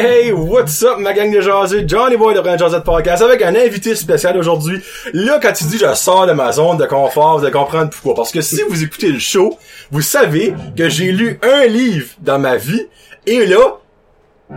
Hey, what's up, ma gang de jaseux? Johnny Boy de Brand Jazette Podcast avec un invité spécial aujourd'hui. Là, quand tu dis je sors de ma zone de confort, vous allez comprendre pourquoi. Parce que si vous écoutez le show, vous savez que j'ai lu un livre dans ma vie et là,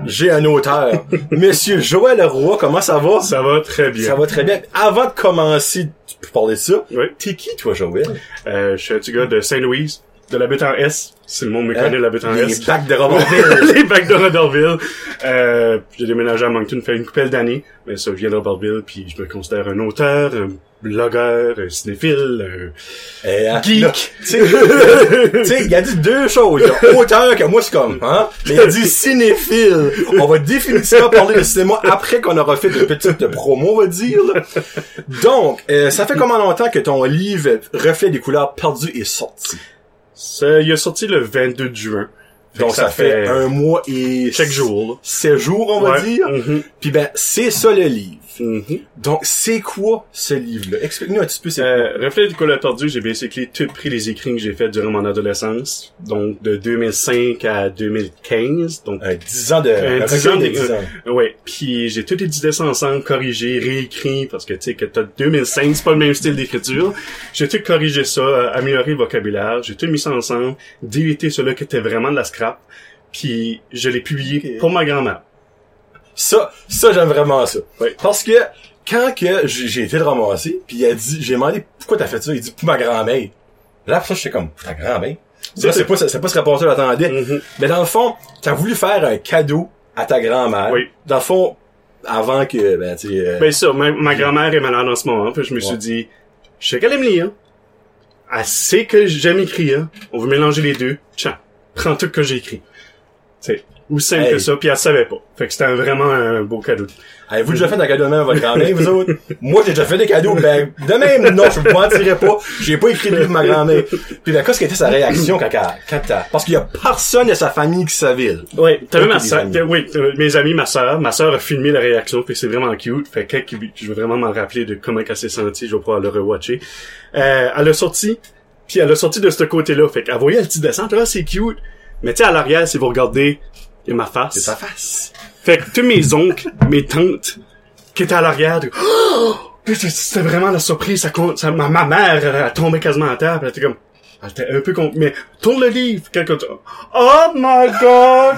j'ai un auteur. Monsieur Joël Leroy, comment ça va? Ça va très bien. Ça va très bien. Avant de commencer, tu peux parler de ça. Oui. T'es qui, toi, Joël? Euh, je suis un petit gars de Saint-Louis, de la butte en S. Si le monde me connaît, la butte en Les S. bacs de les bacs de Robertville. Euh, j'ai déménagé à Moncton fait une couple d'années, mais ça vient de Robertville, puis je me considère un auteur, un blogueur, un cinéphile, Eh, un hein, geek. là, Tu sais, il a dit deux choses. Auteur que moi, c'est comme, hein? Mais il a dit cinéphile. On va définitivement parler de cinéma après qu'on aura fait de petites promos, on va dire. là. Donc, euh, ça fait combien longtemps que ton livre Reflet des couleurs perdues est sorti? Ça, il est sorti le 22 juin. Fait Donc, ça, fait un mois et... chaque jour. Sept jours, on va dire. Mhm. Puis ben, c'est ça le livre. Mhm. Donc, c'est quoi ce livre-là? Explique-nous un petit peu c'est Euh, Reflet du couleur perdu, j'ai basically tout pris les écrits que j'ai fait durant mon adolescence. Donc, de 2005 à 2015. Donc, un 10 ans de... Un un 10 recueil ans de de- 10 ans. Ouais, puis j'ai tout édité ça ensemble, corrigé, réécrit, parce que tu sais que t'as 2005, c'est pas le même style d'écriture. J'ai tout corrigé ça, euh, amélioré le vocabulaire, j'ai tout mis ça ensemble, délité cela qui était vraiment de la scrap, puis je l'ai publié pour ma grand-mère. Ça, ça j'aime vraiment ça. Ouais. Parce que quand que j'ai été le ramasser, puis il a dit, j'ai demandé pourquoi t'as fait ça, il dit pour ma grand-mère. Là pour ça j'étais comme pour ta grand-mère. Ça c'est pas c'est pas ce réponse là j'attendais. Mhm. Mais dans le fond, t'as voulu faire un cadeau à ta grand-mère. Oui. Dans le fond, avant que ben tu euh, Ben ça, ma, ma grand-mère est malade en ce moment, puis je me suis dit, je sais qu'elle aime lire, elle sait que j'aime écrire, on va mélanger les deux, tiens, prends tout que j'ai écrit. C'est aussi simple Hey. que ça, puis elle savait pas. Fait que c'était vraiment un beau cadeau. avez-vous déjà fait un cadeau de même à votre grand-mère, vous autres? Moi, j'ai déjà fait des cadeaux, ben, de même, non, je vous mentirais pas. J'ai pas écrit de livre ma grand-mère. Puis ben, qu'est-ce qui était sa réaction quand, quand t'as, parce qu'il y a personne de sa famille qui savait. Ouais, t'avais Ok, ma t'as- oui, mes amis, ma sœur, ma sœur a filmé la réaction, fait que c'est vraiment cute, fait que je veux vraiment m'en rappeler de comment elle s'est sentie, je vais pouvoir le rewatcher. Euh, elle a sorti, puis elle a sorti de ce côté-là, fait qu'elle voyait le petit descente, ah, c'est cute. Mais tu sais, à l'arrière, si vous regardez, il y a ma face. C'est sa face. Fait que tous mes oncles, mes tantes, qui étaient à l'arrière, de, oh! C'était- vraiment la surprise, ça, con- ça- ma, ma mère, elle, elle tombait quasiment à terre, elle était comme, elle était un peu con, mais tourne le livre, quelqu'un, oh my god!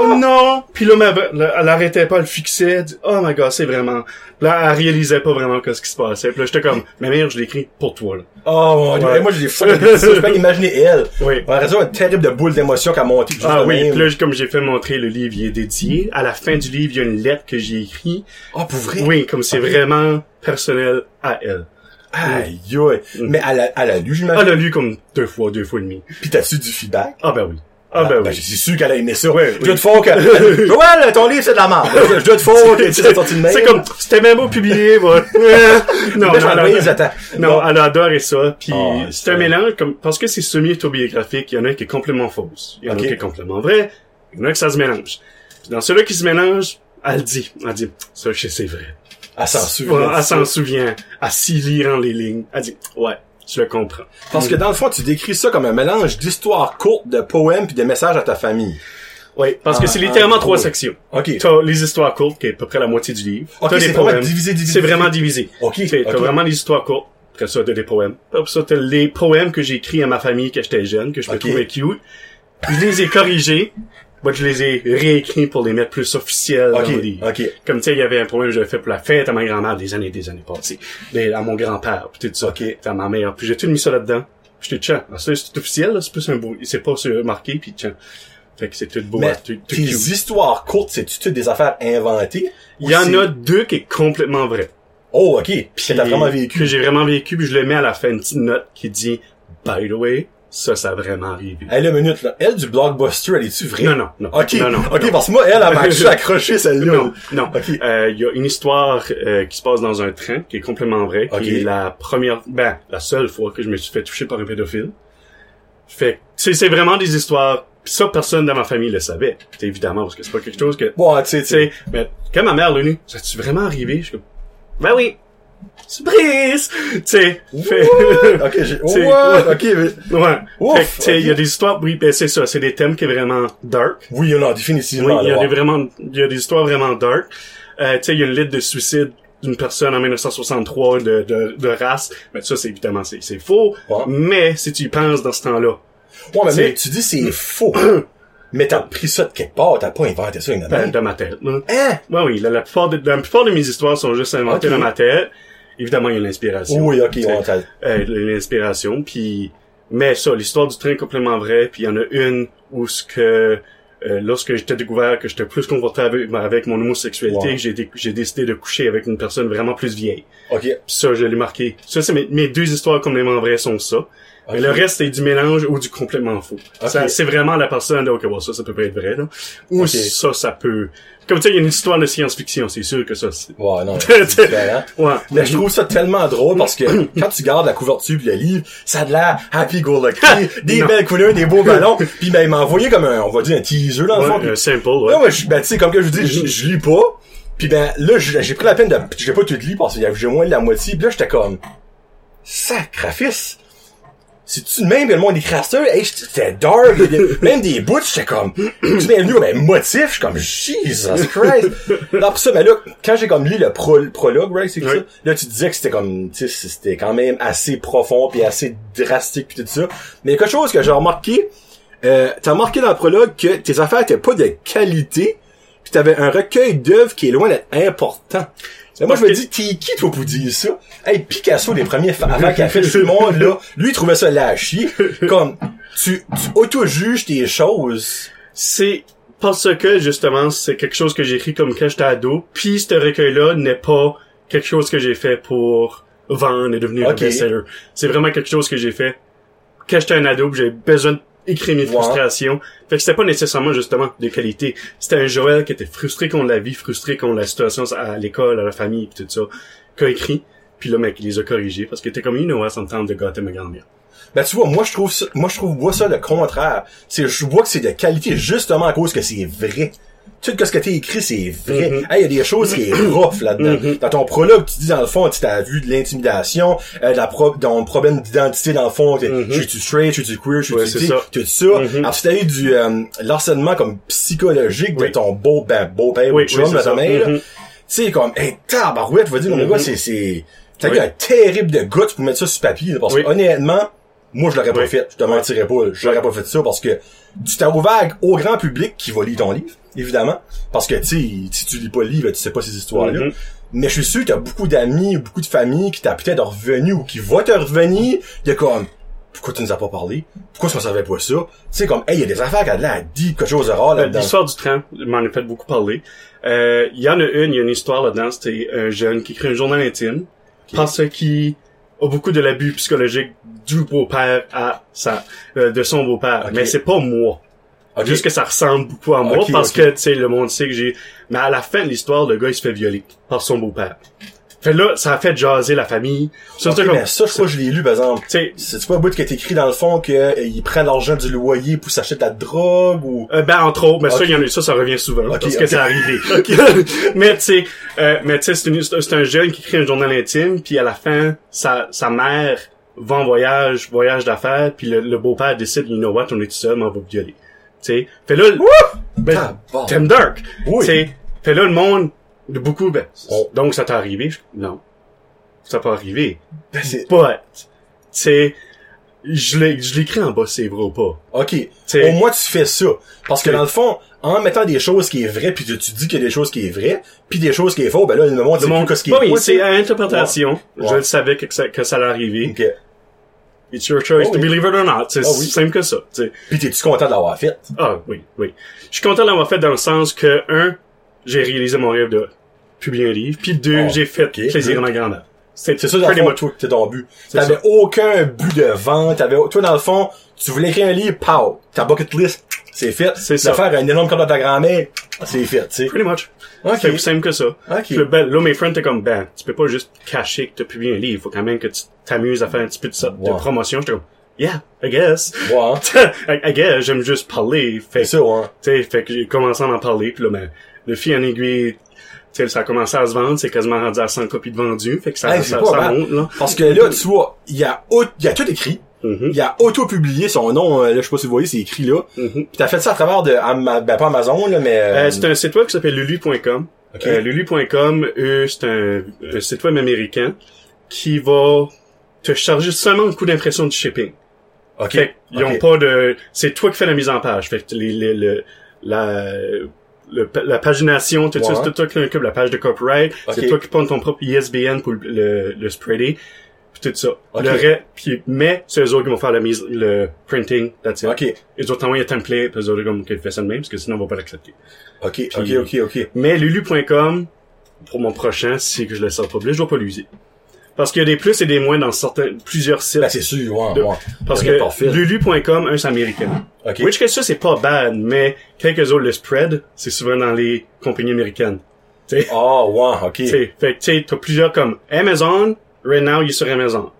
Oh non! Puis là, ma, là, elle arrêtait pas, elle fixait, elle dit, oh my god, c'est vraiment... Là, elle réalisait pas vraiment ce qui se passait. Puis là, j'étais comme, mais merde, je l'ai écrit pour toi, là. Oh Ouais. Moi j'ai des fois, je peux imaginer elle. Oui. On a raison une terrible de boule d'émotion qui a monté Ah oui, même. puis là, comme j'ai fait montrer, le livre il est dédié. À la fin du livre, il y a une lettre que j'ai écrite. Oh, pour vrai? Oui, comme c'est vraiment personnel à elle. Aïe, aïe. Mais elle a, elle a lu, j'imagine? Elle a lu comme deux fois, deux fois et demi. Puis t'as-tu du feedback? Ah ben oui. Ah ben oui. c'est sûr qu'elle a aimé ça. Ouais, je dois te faire que, Joël, ton livre c'est de la merde. Je, dois te faire que. C'est comme, c'était même pas publié, moi. Non, non, non, elle a adoré ça. Puis Oh, c'est un mélange, comme parce que c'est semi-autobiographique, il y en a un qui est complètement fausse. Il y en a qui est complètement vrai. Il y en a que ça se mélange. Puis dans celui qui se mélange, elle dit, elle dit, ça, je sais, c'est vrai. Elle s'en souvient. elle s'en souvient. À s'y lire en les lignes. Elle dit, ouais, je le comprends. Parce que dans le fond, tu décris ça comme un mélange d'histoires courtes, de poèmes puis de messages à ta famille. Oui, parce que Ah, c'est littéralement ah, trois cool. sections. Ok. T'as les histoires courtes, qui est à peu près la moitié du livre. Ok, T'as vraiment poèmes. divisé, divisé, C'est vraiment divisé. Ok, T'as vraiment les histoires courtes. Après ça, t'as des poèmes. Après ça, t'as les poèmes que j'ai écrits à ma famille quand j'étais jeune, que je me trouvais cute. Je les ai corrigés. Moi, je les ai réécrits pour les mettre plus officiels Ok, dans le livre. ok. Comme tu sais, il y avait un poème que j'avais fait pour la fête à ma grand-mère des années des années passées. Mais à mon grand-père, puis tout ça. Ok. À ma mère. Puis j'ai tout mis ça là-dedans. Puis j'étais tiens, ça, c'est officiel, là, c'est plus un beau, c'est pas marqué, puis tiens. Fait que c'est tout beau, Mais tout, tout tes cute. histoires courtes, c'est-tu toutes des affaires inventées? Il y en a deux qui est complètement vrai. Oh, ok. Puis que t'as vraiment Que vécu. j'ai vraiment vécu, puis je le mets à la fin, une petite note qui dit, by the way, ça, ça a vraiment arrivé. Elle, la minute, là. Elle, du blockbuster, elle est-tu vraie? Non, non, non. Ok. Non, non. ok, parce que moi, elle, elle m'a juste accroché celle-là. Non, non. Ok. Euh, Il y a une histoire euh, qui se passe dans un train, qui est complètement vraie, qui est la première, ben, la seule fois que je me suis fait toucher par un pédophile. Fait c'est c'est vraiment des histoires, pis ça, personne dans ma famille le savait. Évidemment, parce que c'est pas quelque chose que, Bon, tu sais, tu sais. mais quand ma mère l'a lu, ça tu vraiment arrivé? Je ben oui. Surprise! Tu sais, fait-? Ok, j'ai, what? Ok, mais- ouais. Ouf, Fait que, tu sais, il y a des histoires, oui, ben c'est ça, c'est des thèmes qui est vraiment dark. oui, non, Oui, définitivement. il y a des vraiment, il y a des histoires vraiment dark. Euh, tu sais, il y a une lettre de suicide d'une personne en 1963 de, de, de race. Mais ça, c'est évidemment, c'est, c'est faux. Ouais. Mais si tu y penses dans ce temps-là, Ouais, mais mec, tu dis c'est faux. mais t'as pris ça de quelque part, t'as pas inventé ça une ben, année. dans ma tête, là. Hein? Ouais, oui, la, la plupart de, la plupart de mes histoires sont juste inventées dans ma tête. Évidemment, il y a l'inspiration. Oui, ok, t'as- euh, l'inspiration, puis mais ça, l'histoire du train est complètement vraie, puis il y en a une où ce que euh, lorsque j'étais découvert que j'étais plus confortable avec, avec mon homosexualité, j'ai dé- j'ai décidé de coucher avec une personne vraiment plus vieille. Ok. Ça, je l'ai marqué. Ça, c'est mes, mes deux histoires complètement vraies sont ça. Mais le reste, c'est du mélange ou du complètement faux. C'est vraiment la personne, de, ok, bon, ça, ça peut pas être vrai, là. Ou ça, ça peut... Comme tu sais, il y a une histoire de science-fiction, c'est sûr que ça, c'est... Ouais, non, c'est différent. Ouais. Mais je trouve ça tellement drôle parce que quand tu gardes la couverture pis le livre, ça a de l'air happy go lucky, des Non. belles couleurs, des beaux ballons. Puis ben il m'a envoyé comme un, on va dire un teaser dans le fond. Ouais, puis- un simple, ouais. Là, je, ben, tu sais, comme que je vous dis, je, je lis pas. Puis ben, là, j'ai pris la peine de, j'ai pas tout lu parce qu'il y avait j'ai moins de la moitié. Puis là, j'étais comme, sacrifice. C'est-tu de même le monde écrit ça? Hey, c'était dark. même des bouts, j'étais comme, tu bienvenu comme un motif. Je suis comme, Jesus Christ. Là, après ça, mais là, quand j'ai comme lu le, pro, le prologue, right, c'est que Oui. ça? Là, tu disais que c'était comme, tu sais, c'était quand même assez profond puis assez drastique puis tout ça. Mais il y a quelque chose que j'ai remarqué, euh, t'as remarqué dans le prologue que tes affaires étaient pas de qualité, puis t'avais un recueil d'œuvres qui est loin d'être important. Moi, je me dis, t'es qui, toi, pour dire ça? Hey, Picasso, les premiers avant qu'il a fait tout le monde, là, lui, il trouvait ça lâchier. Comme, tu, tu auto-juges tes choses. C'est parce que, justement, c'est quelque chose que j'ai écrit comme quand j'étais ado, puis ce recueil-là n'est pas quelque chose que j'ai fait pour vendre et devenir un best-seller. C'est vraiment quelque chose que j'ai fait quand j'étais un ado, j'avais besoin d'écrire mes Ouais. frustrations. Fait que c'était pas nécessairement, justement, de qualité. C'était un Joël qui était frustré contre la vie, frustré contre la situation à l'école, à la famille, pis tout ça, qui a écrit. Puis le mec, il les a corrigés parce qu'il était comme, you know what, sometimes de gâter ma grand-mère. Ben, tu vois, moi, je trouve ça, moi, je trouve, vois ça le contraire. C'est, je vois que c'est de qualité justement à cause que c'est vrai. Tout ce que t'as écrit, c'est vrai. Mhm. Hey, il y a des choses qui est rough là-dedans. Dans ton prologue, tu dis dans le fond, tu t'as vu de l'intimidation, euh, la pro le problème d'identité dans le fond, t'es- Mhm. je suis-tu straight, je suis-tu queer, je suis tu tout ça. Mhm. Ensuite, t'as eu du euh, l'harcèlement comme psychologique de ton beau ben, beau père Oui, ou chum, oui, ta mère. Tu sais, comme, hey, tabarouette, va dire, mon gars, c'est, c'est, t'as eu un terrible de goutte pour mettre ça sur papier, parce que, honnêtement, moi, je l'aurais pas fait. Je te mentirais pas. Je l'aurais pas fait ça parce que tu t'as ouvert au grand public qui va lire ton livre, évidemment. Parce que, tu sais, si tu lis pas le livre, tu sais pas ces histoires-là. Mhm. Mais je suis sûr que t'as beaucoup d'amis ou beaucoup de familles qui t'a peut-être revenu ou qui vont te revenir. Il y a comme, pourquoi tu nous as pas parlé? Pourquoi tu ne savais pas ça? Tu sais, comme, hey, il y a des affaires qui a deep, quelque chose de rare Euh, là-dedans. L'histoire du train, m'en a fait beaucoup parler. Euh, Il y en a une, il y a une histoire là-dedans, c'était un jeune qui écrit un journal intime, parce qu'il a beaucoup de l'abus psychologique du beau-père à sa, euh, de son beau-père. Ok. Mais c'est pas moi. Juste que ça ressemble beaucoup à moi, parce que, tu sais, le monde sait que j'ai... Mais à la fin de l'histoire, le gars, il se fait violer par son beau-père. Fait là, ça a fait jaser la famille. Comme... mais ça, je je l'ai lu, par exemple. C'est pas un bout qui est écrit dans le fond que euh, prend l'argent du loyer pour s'acheter de la drogue ou? Euh, ben entre autres, mais ça, Ok. il y en a, ça, ça revient souvent Ok, parce que c'est arrivé. mais tu sais, euh, mais tu sais, c'est un jeune qui écrit un journal intime, puis à la fin, sa sa mère va en voyage, voyage d'affaires, puis le, le beau-père décide, you know what, on est tout seul, mais on va vous violer. Tu sais, fait là, ben, Tabarnak. Tim Dark. Oui. Tu sais, fait là le monde, de beaucoup, ben, Oh. donc ça t'est arrivé, Je- non, ça peut arriver. Ben, c'est- But, tu sais, je l'ai, je l'écris en bas, c'est vrai ou pas? Ok. T'sais- Au moins, tu fais ça. Parce que dans le fond, en mettant des choses qui est vraies, puis tu, tu dis qu'il y a des choses qui est vraies, puis des choses qui est faux, ben là, le monde, plus que ce qui est oui, c'est t'sais. à interprétation. Ouais. Je le savais que ça, que ça allait arriver. Ok. It's your choice Oh to oui. believe it or not. C'est Ah oui. simple que ça. tu sais. Puis t'es-tu content de l'avoir fait? Ah oui, oui. Je suis content d'avoir fait dans le sens que, un, j'ai réalisé mon rêve de publier un livre, puis deux, Oh, j'ai fait ok. plaisir à ma grand-mère. C'est ça, dans le pretty fond, much. toi, c'est ton but. T'avais aucun but de vente, t'avais, toi, dans le fond, tu voulais écrire un livre, pow, ta bucket list, c'est fait. C'est ça. faire un énorme compte de ta grand-mère, c'est fait, tu sais. Pretty much. Ok. C'est aussi simple que ça. Ok. Puis le ben, là, mes friends étaient comme, ben, tu peux pas juste cacher que t'as publié un livre. Faut quand même que tu t'amuses à faire un petit peu de, ça- de promotion. J'étais comme, yeah, I guess. Hein. I, I guess, j'aime juste parler. Fait C'est ça, ouais. Tu sais, fait que j'ai commencé à en parler, puis là, ben, le fil en aiguille, sais, ça a commencé à se vendre, c'est quasiment rendu à 100 copies de vendues, fait que ça, Hey, ça, pas ça monte, là. Parce que là, tu vois, il y a, il y a tout écrit. Mhm. Il y a auto-publié son nom, euh, là, je sais pas si vous voyez, c'est écrit là. Mhm. Puis t'as fait ça à travers de, Ama- ben pas Amazon, là, mais... euh, Euh, c'est un site web qui s'appelle lulu.com. Ok. Euh, lulu.com, eux, c'est un, un site web américain qui va te charger seulement le coût d'impression du shipping. ok. Fait qu'ils ont pas de... C'est toi qui fais la mise en page. Fait que les, les, le- la, le- la pagination, tout ça, c'est toi qui occupe la page de copyright. C'est Ok. toi qui prends ton propre ISBN pour le, le, spreader. Puis tout ça. Ok. Le reste, puis, mais c'est eux autres qui vont faire la mise, le printing, that's it. Ok. Ils ont t'envoyer un template, puis eux autres comme, qu'ils font ça de même, parce que sinon, on va pas l'accepter. Ok, ok, Puis- ok, ok. Mais lulu.com, pour mon prochain, si c'est que je le sors pas plus, je dois pas l'user. Parce qu'il y a des plus et des moins dans certains, plusieurs sites. Ben c'est sûr, ouais, De- ouais. parce que lulu.com, un, c'est américain. Ok. Which que ça, c'est pas bad, mais quelques autres, le spread, c'est souvent dans les compagnies américaines. Tu sais, Ah, ouais, ok. tu sais, fait que, tu sais, t'as plusieurs comme Amazon, right now, il est sur Amazon.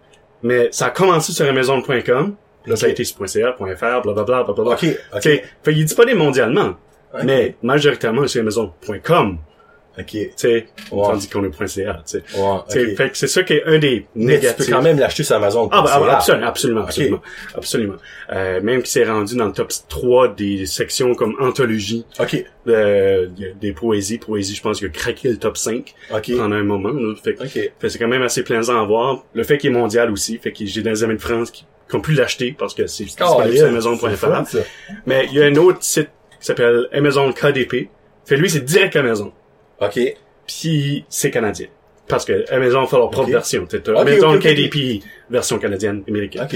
Mais ça a commencé sur Amazon.com, là, ça a été sur .ca, .fr, blablabla, blablabla. Ok, ok. Tu sais, fait qu'il est disponible mondialement, Ok. mais majoritairement sur Amazon.com. Ok. Tu sais, Ouais. tandis qu'on est .ca, tu sais. Ouais, Tu sais, ok. Fait que c'est ça qui est un des Mais tu peux quand même l'acheter sur Amazon. Ah, bah, ah, absolument, absolument, absolument, absolument. Euh, même qui s'est rendu dans le top 3 des sections comme anthologie Ok, euh, des poésies. Poésie, je pense qu'il a craqué le top 5 ok. pendant un moment. là. Fait, que- fait c'est quand même assez plaisant à voir. Le fait qu'il est mondial aussi, fait que j'ai des amis de France qui, qui ont pu l'acheter parce que c'est disponible sur Amazon.fr. Mais il y a un autre site qui s'appelle Amazon KDP. Fait lui, c'est direct Amazon. Ok. Puis c'est canadien. Parce que Amazon fait leur propre Ok. version. T'as t'as Ok, Amazon ok, ok, KDP, version canadienne, américaine.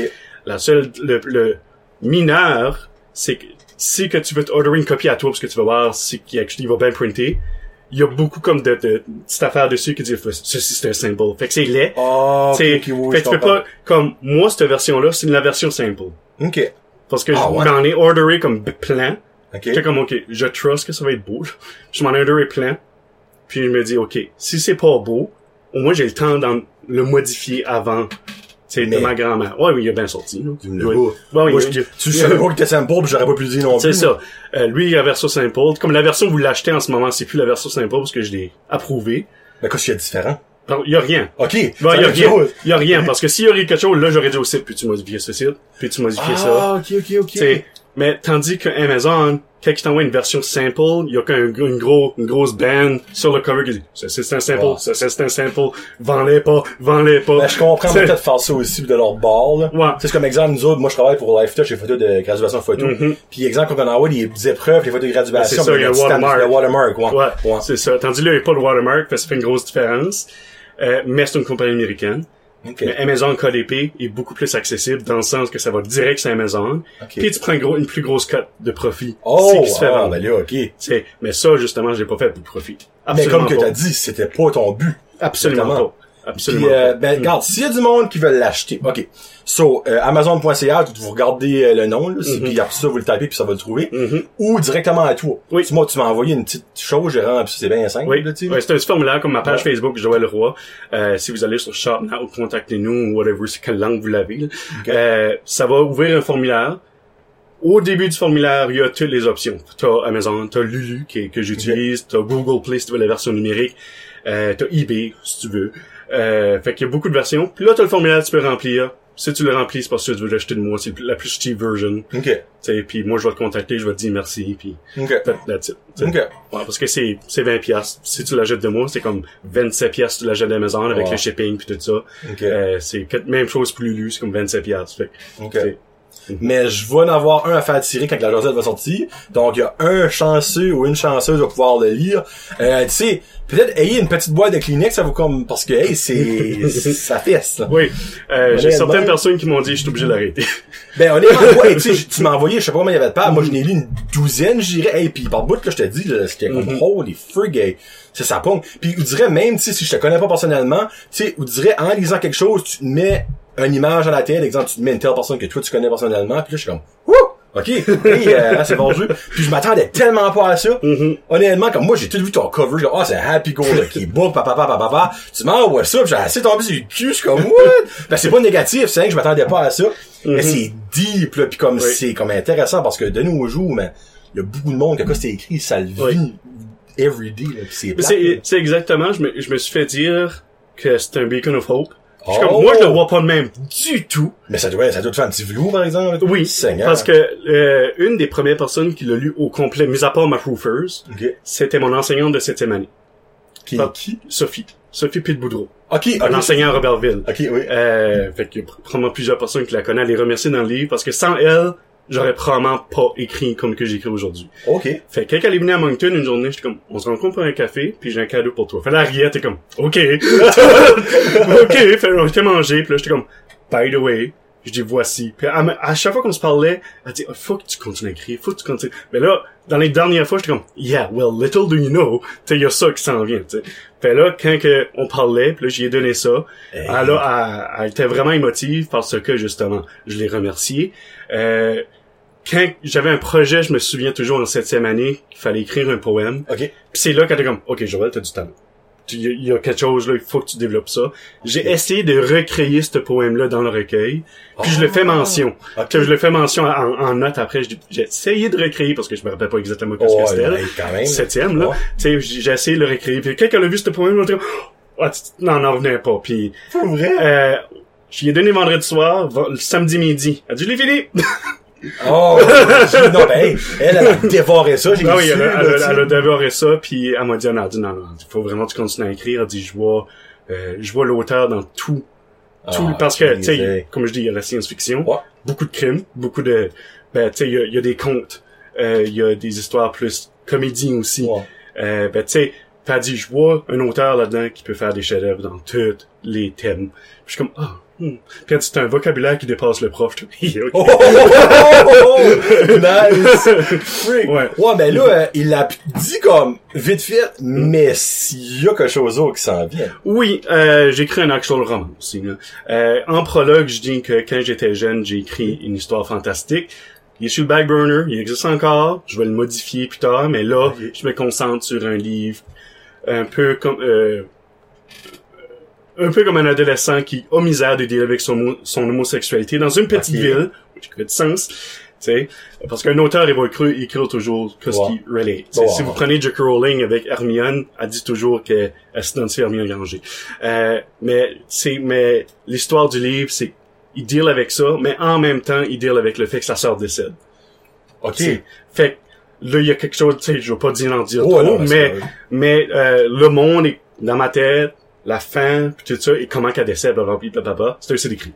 La seule, le, le mineur, c'est que si que tu veux te order une copie à toi parce que tu vas voir si qu'il actually va bien printer, il y a beaucoup comme de, de petites affaires dessus qui disent ceci c'est un symbole. Fait que c'est laid. Oh, ok, T'sais, ok, oui, fait que tu peux pas, comme moi, cette version-là, c'est la version simple. Ok. Parce que Ah, je ouais. m'en ai orderé comme plein. Ok. J'étais comme, ok, je trust que ça va être beau. Je m'en ai orderé plein. Puis je me dis, ok, si c'est pas beau, au moins j'ai le temps d'en le modifier avant. C'est de ma grand-mère. Ouais, oui, il a bien sorti. Tu me oui, Moi, il- je- tu savais pas que t'étais simple, puis j'aurais pas pu le dire non C'est plus. ça. Euh, lui, il a la version simple. Comme la version que vous l'achetez en ce moment, c'est plus la version simple parce que je l'ai approuvé. Mais qu'est-ce qu'il y a de différent? Il y a rien. Ok. Il y ça a rien. Il y a rien. Parce que s'il y aurait quelque chose, là, j'aurais dit au site, puis tu modifier ce site, puis tu modifier ça. Ah, ok, ok, ok. T'sais, mais tandis que Amazon, quand il t'envoie une version simple, il y a qu'un une gros, une grosse band sur le cover qui dit, ça c'est un simple, ça c'est un simple, vends-les pas, vends-les pas. Ben, je comprends peut-être faire ça aussi de leur bord, là. Ouais. C'est comme exemple, nous autres, moi, je travaille pour LifeTouch, les photos de graduation photo. Mhm. Puis exemple, quand on envoie des épreuves, les photos de graduation, Ben, c'est ça, il y a le watermark. Le watermark, ouais. Ouais, Ouais. c'est ça. Tandis là, il n'y a pas le watermark, fait que ça fait une grosse différence. Euh, mais c'est une compagnie américaine. Ok. Mais Amazon KDP est beaucoup plus accessible dans le sens que ça va direct sur Amazon. Ok. Puis tu prends une, gros- une plus grosse cote de profit. Oh, se fait ah, ben là, ok. Mais ça, justement, je l'ai pas fait pour profit. Mais Absolument comme que t'as dit, c'était pas ton but. Absolument pas. Absolument Puis, euh, ben, regarde, s'il y a du monde qui veut l'acheter, ok. So, euh, Amazon.ca, vous regardez euh, le nom, là, Mhm. puis après ça, vous le tapez, puis ça va le trouver. Mhm. Ou directement à toi. Oui. Tu, moi, tu m'as envoyé une petite chose, rendu, puis c'est bien simple, Oui. Ouais, c'est un petit formulaire comme ma page Ouais. Facebook Joël Roy. Euh, si vous allez sur Shop Now, contactez-nous ou whatever, c'est quelle langue vous l'avez. Euh, ça va ouvrir un formulaire. Au début du formulaire, il y a toutes les options. T'as Amazon, t'as Lulu qui, que j'utilise, t'as Google Play si tu veux la version numérique, euh, t'as eBay si tu veux. Euh, fait qu'il y a beaucoup de versions. Puis là, t'as le formulaire, tu peux remplir. Si tu le remplis, c'est parce que tu veux l'acheter de moi, c'est la plus cheap version. Ok. Tu sais, puis moi, je vais te contacter, je vais te dire merci, puis Ok. Ouais, parce que c'est c'est 20 pièces. Si tu l'achètes de moi, c'est comme 27 pièces tu l'achètes d'Amazon avec Ouais. le shipping puis tout ça. Ok. Euh, c'est même chose pour Lulu, c'est comme 27 pièces. Fait C'est- Mais je vais en avoir un à faire tirer quand la Rosette va sortir. Donc, il y a un chanceux ou une chanceuse va pouvoir le lire. Euh, tu sais, peut-être ayez une petite boîte de Kleenex, ça vous comme, parce que, hey, c'est, ça fesse, là. Oui, euh, j'ai certaines personnes qui m'ont dit je suis obligé d'arrêter. Ben, honnêtement, ouais, tu sais, tu m'as envoyé, je sais pas combien il y avait de pages. Moi, je n'ai lu une douzaine, je dirais. Hey, puis par bout que je te dis, là, c'était comme, Mhm. holy frig, hey. C'est ça pogne. Puis, vous dirait même, tu sais, si je te connais pas personnellement, tu sais, vous dirait, en lisant quelque chose, tu te mets une image à la tête, exemple, tu te mets une telle personne que toi, tu connais personnellement, puis là, je suis comme, wouh! OK, hey, euh, là, c'est bon jeu. Puis je m'attendais tellement pas à ça. Mhm. Honnêtement, comme moi, j'ai tout vu ton cover, je ah, c'est un Happy Go, là, qui est beau, papa, papa, papa. Tu m'envoies ça, j'ai assez tombé sur le cul, je suis comme, what? Ben, c'est pas négatif, c'est rien que je m'attendais pas à ça. Mais Mhm. c'est deep, là, puis comme, Oui. c'est comme intéressant, parce que de nos jours, mais, il y a beaucoup de monde, que quand c'est écrit, ça le vit. Oui. everyday, là, pis c'est c'est, c'est exactement, je me, je me suis fait dire que c'est un beacon of hope. Je suis Oh! comme, moi, je le vois pas de même du tout. Mais ça doit, ça doit te faire un petit velours, par exemple. Oui, Seigneur. parce que euh, une des premières personnes qui l'a lu au complet, mis à part ma proofers, Ok. c'était mon enseignante de septième année, Qui, qui? Sophie. Sophie Pitt-Boudreau. Ok, Un ok. enseignant à Robertville. Ok, oui. Euh, fait a probablement plusieurs personnes qui la connaissent les remercier dans le livre, parce que sans elle, j'aurais probablement pas écrit comme que j'écris aujourd'hui. Ok. Fait que quand elle est venue à Moncton une journée, j'étais comme, on se rencontre pour un café, puis j'ai un cadeau pour toi. Fait riait, t'es comme, ok. ok, fait on était mangé, puis là, j'étais comme, by the way, je dis voici. Puis à chaque fois qu'on se parlait, elle dit, oh, faut que tu continues à écrire, faut que tu continues. Mais là, dans les dernières fois, j'étais comme, yeah, well, little do you know, tu y a ça qui s'en vient, tu sais. Fait là, quand que on parlait, puis là, j'y ai donné ça, Hey. elle, a- elle, elle était vraiment émotive parce que, justement, je l'ai remercié. Euh, quand j'avais un projet, je me souviens toujours en septième année qu'il fallait écrire un poème. Ok. Puis c'est là qu'elle était comme, OK, Joël, t'as du talent. Il y, a- il y a quelque chose là, il faut que tu développes ça. J'ai essayé de recréer ce poème-là dans le recueil. Puis je le fais mention. Ok. Que je le fais mention en, en note après. je J'ai essayé de recréer parce que je me rappelle pas exactement Oh, que c'était. ouais. Septième, là. Ouais. Tu sais, j'ai essayé de le recréer. Puis elle a vu ce poème, là, elle était comme, Ah, tu- non, n'en revenait pas. Puis, vrai? euh, j'y ai donné vendredi soir, le samedi midi. Elle a dit, je l'ai fini. Oh, non, ben, hey, elle, elle a dévoré ça, j'ai Ah oui, su, elle a, là, elle a- elle a dévoré ça, puis elle m'a dit, elle a dit, non, non, il faut vraiment que tu continues à écrire. Elle dit, je vois, euh, je vois l'auteur dans tout, tout, Ah, parce que, tu sais, comme je dis, il y a la science-fiction, Ouais. beaucoup de crimes, beaucoup de, ben, tu sais, il y a, il y a des contes, euh, il y a des histoires plus comédies aussi. Ouais. Euh, ben, tu sais, elle dit, je vois un auteur là-dedans qui peut faire des chefs-d'œuvre dans tous les thèmes. Puis je suis comme, ah, hmm. Dit, c'est un vocabulaire qui dépasse le prof. Je Oh, oh, oh, oh, oh, nice. Freak. Ouais. Ouais, ben là, euh, il l'a dit comme vite fait, mais s'il y a quelque chose d'autre qui s'en vient. Oui, euh, j'ai écrit un actual roman aussi. là. Euh, en prologue, je dis que quand j'étais jeune, j'ai écrit une histoire fantastique. Il est sur le back burner, il existe encore. Je vais le modifier plus tard, mais là, je me concentre sur un livre un peu comme euh, un peu comme un adolescent qui a misère de dealer avec son, son homosexualité dans une petite Ok. ville, qui fait du sens. tu sais. Parce qu'un auteur, il va écrire, écrire toujours que ce qui relate. Si vous prenez J.K. Rowling avec Hermione, elle dit toujours qu'elle s'identifie à Hermione Granger? Euh, mais c'est mais l'histoire du livre, c'est il deal avec ça, mais en même temps, il deal avec le fait que sa sœur décède. OK. T'sais. Fait là, il y a quelque chose, tu sais, je veux pas dire en dire Oh, trop, non, mais mais euh, le monde est dans ma tête, la fin, puis tout ça, et comment qu'elle décède, blablabla, c'est aussi décrit.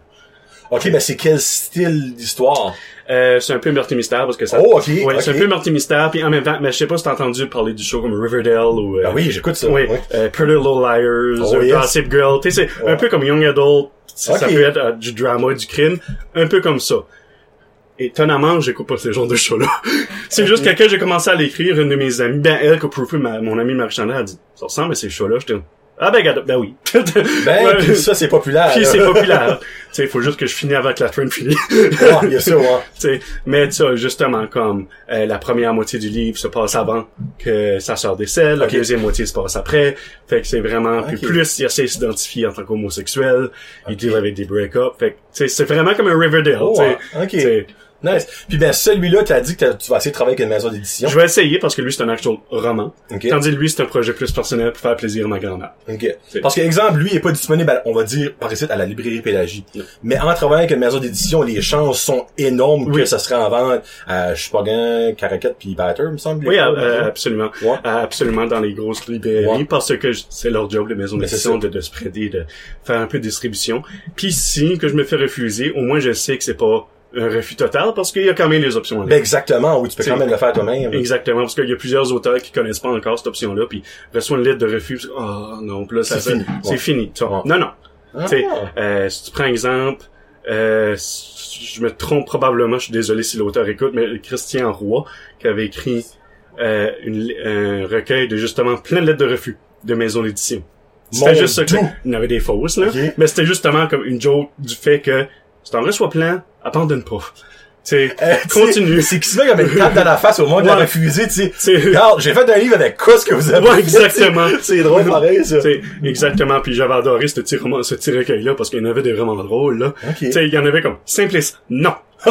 OK, ben c'est quel style d'histoire? Euh, c'est un peu meurtre mystère parce que ça. Oh, ok, Ouais, c'est un peu meurtre mystère, puis en même temps, mais je sais pas si t'as entendu parler du show comme Riverdale ou. euh, Ah oui, j'écoute ça. Oui, ouais. euh, Pretty Little Liars, Oh, yes. Gossip Girl, tu sais, c'est Ouais. un peu comme Young Adult, ça, ça peut être euh, du drama, du crime, un peu comme ça. Étonnamment, j'écoute pas ce genre de show-là. c'est juste que quand j'ai commencé à l'écrire, une de mes amies, ben elle, proofé, ma, mon amie Marie-Chandra, a dit, ça ressemble à ces shows-là, j'étais ah ben, regarde, ben oui. Ben, pis ça, c'est populaire. Puis c'est populaire. tu sais, il faut juste que je finisse avant que la trend finisse. Ouais, il y a ça, ouais. Tu sais, mais ça, justement, comme euh, la première moitié du livre se passe avant que sa sœur décède, la Ok. deuxième moitié se passe après. Fait que c'est vraiment Ok. puis plus il essaie de s'identifier en tant qu'homosexuel, il deal avec des break-ups. Fait que tu sais, c'est vraiment comme un Riverdale. Oh, tu Tu Nice. Puis ben, celui-là, t'as dit que tu vas essayer de travailler avec une maison d'édition. Je vais essayer parce que lui c'est un actual roman. Ok. Tandis que lui c'est un projet plus personnel pour faire plaisir à ma grand-mère. OK. C'est- Parce que, exemple, lui, il est pas disponible, à- on va dire, par ici, à la librairie Pélagie. Mais en travaillant avec une maison d'édition, les chances sont énormes Oui. que ça serait en vente à Chupagan, Caracat puis Batter, me semble. Oui, euh, absolument. Ouais. Euh, Absolument dans les grosses librairies Ouais. parce que c'est leur job, les maisons d'édition, de, de spreader, de faire un peu de distribution. Puis si que je me fais refuser, au moins je sais que c'est pas un refus total parce qu'il y a quand même des options. là. Ben, exactement, oui, tu peux quand même le faire toi-même. Exactement, parce qu'il y a plusieurs auteurs qui connaissent pas encore cette option-là, puis reçoivent une lettre de refus, oh non, puis là, ça, C'est fini. c'est Ouais. fini. tu. Ouais. Non, non. Ah. Tu euh, si tu prends exemple, euh, je me trompe probablement, je suis désolé si l'auteur écoute, mais Christian Roy, qui avait écrit euh, une, un recueil de justement plein de lettres de refus de maison d'édition. C'était juste ça il y avait des fausses, là, mais c'était justement comme une joke du fait que si t'en reçois plein, abandonne pas. Tu sais, Euh, tu continue. C'est qui se met comme une tape dans la face au monde de la refuser, tu sais. C'est- Regarde, j'ai fait un livre avec quoi ce que vous avez Ouais, fait, exactement. tu. C'est drôle pareil, ça. T'sais, exactement. Puis j'avais adoré ce petit roman, ce petit recueil-là parce qu'il y en avait des vraiment drôles, là. Ok. T'sais, il y en avait comme simpliste. Non.